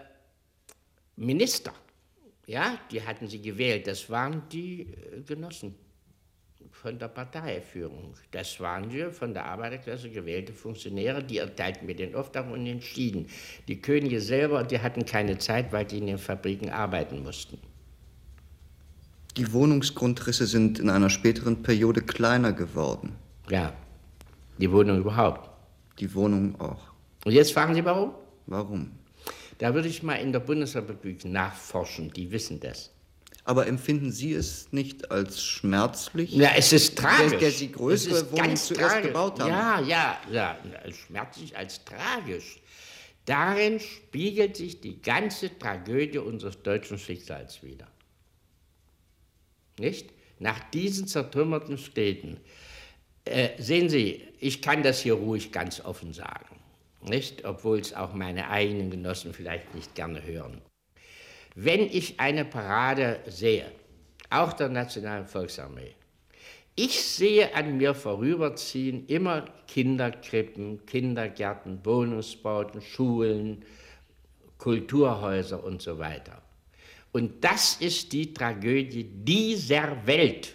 Minister. Ja, die hatten sie gewählt. Das waren die äh, Genossen von der Parteiführung. Das waren die von der Arbeiterklasse gewählte Funktionäre, die erteilten mir den Auftrag und entschieden. Die Könige selber, die hatten keine Zeit, weil die in den Fabriken arbeiten mussten. Die Wohnungsgrundrisse sind in einer späteren Periode kleiner geworden. Ja, die Wohnung überhaupt. Die Wohnung auch. Und jetzt fragen Sie, warum? Warum? Da würde ich mal in der Bundesrepublik nachforschen, die wissen das. Aber empfinden Sie es nicht als schmerzlich? Ja, es ist tragisch. Der, Sie größere Wohnung zuerst tragisch. gebaut haben. Ja, ja, ja, schmerzlich als tragisch. Darin spiegelt sich die ganze Tragödie unseres deutschen Schicksals wider. Nicht? Nach diesen zertrümmerten Städten. Äh, sehen Sie, ich kann das hier ruhig ganz offen sagen, nicht? Obwohl es auch meine eigenen Genossen vielleicht nicht gerne hören. Wenn ich eine Parade sehe, auch der Nationalen Volksarmee, ich sehe an mir vorüberziehen immer Kinderkrippen, Kindergärten, Wohnungsbauten, Schulen, Kulturhäuser und so weiter. Und das ist die Tragödie dieser Welt.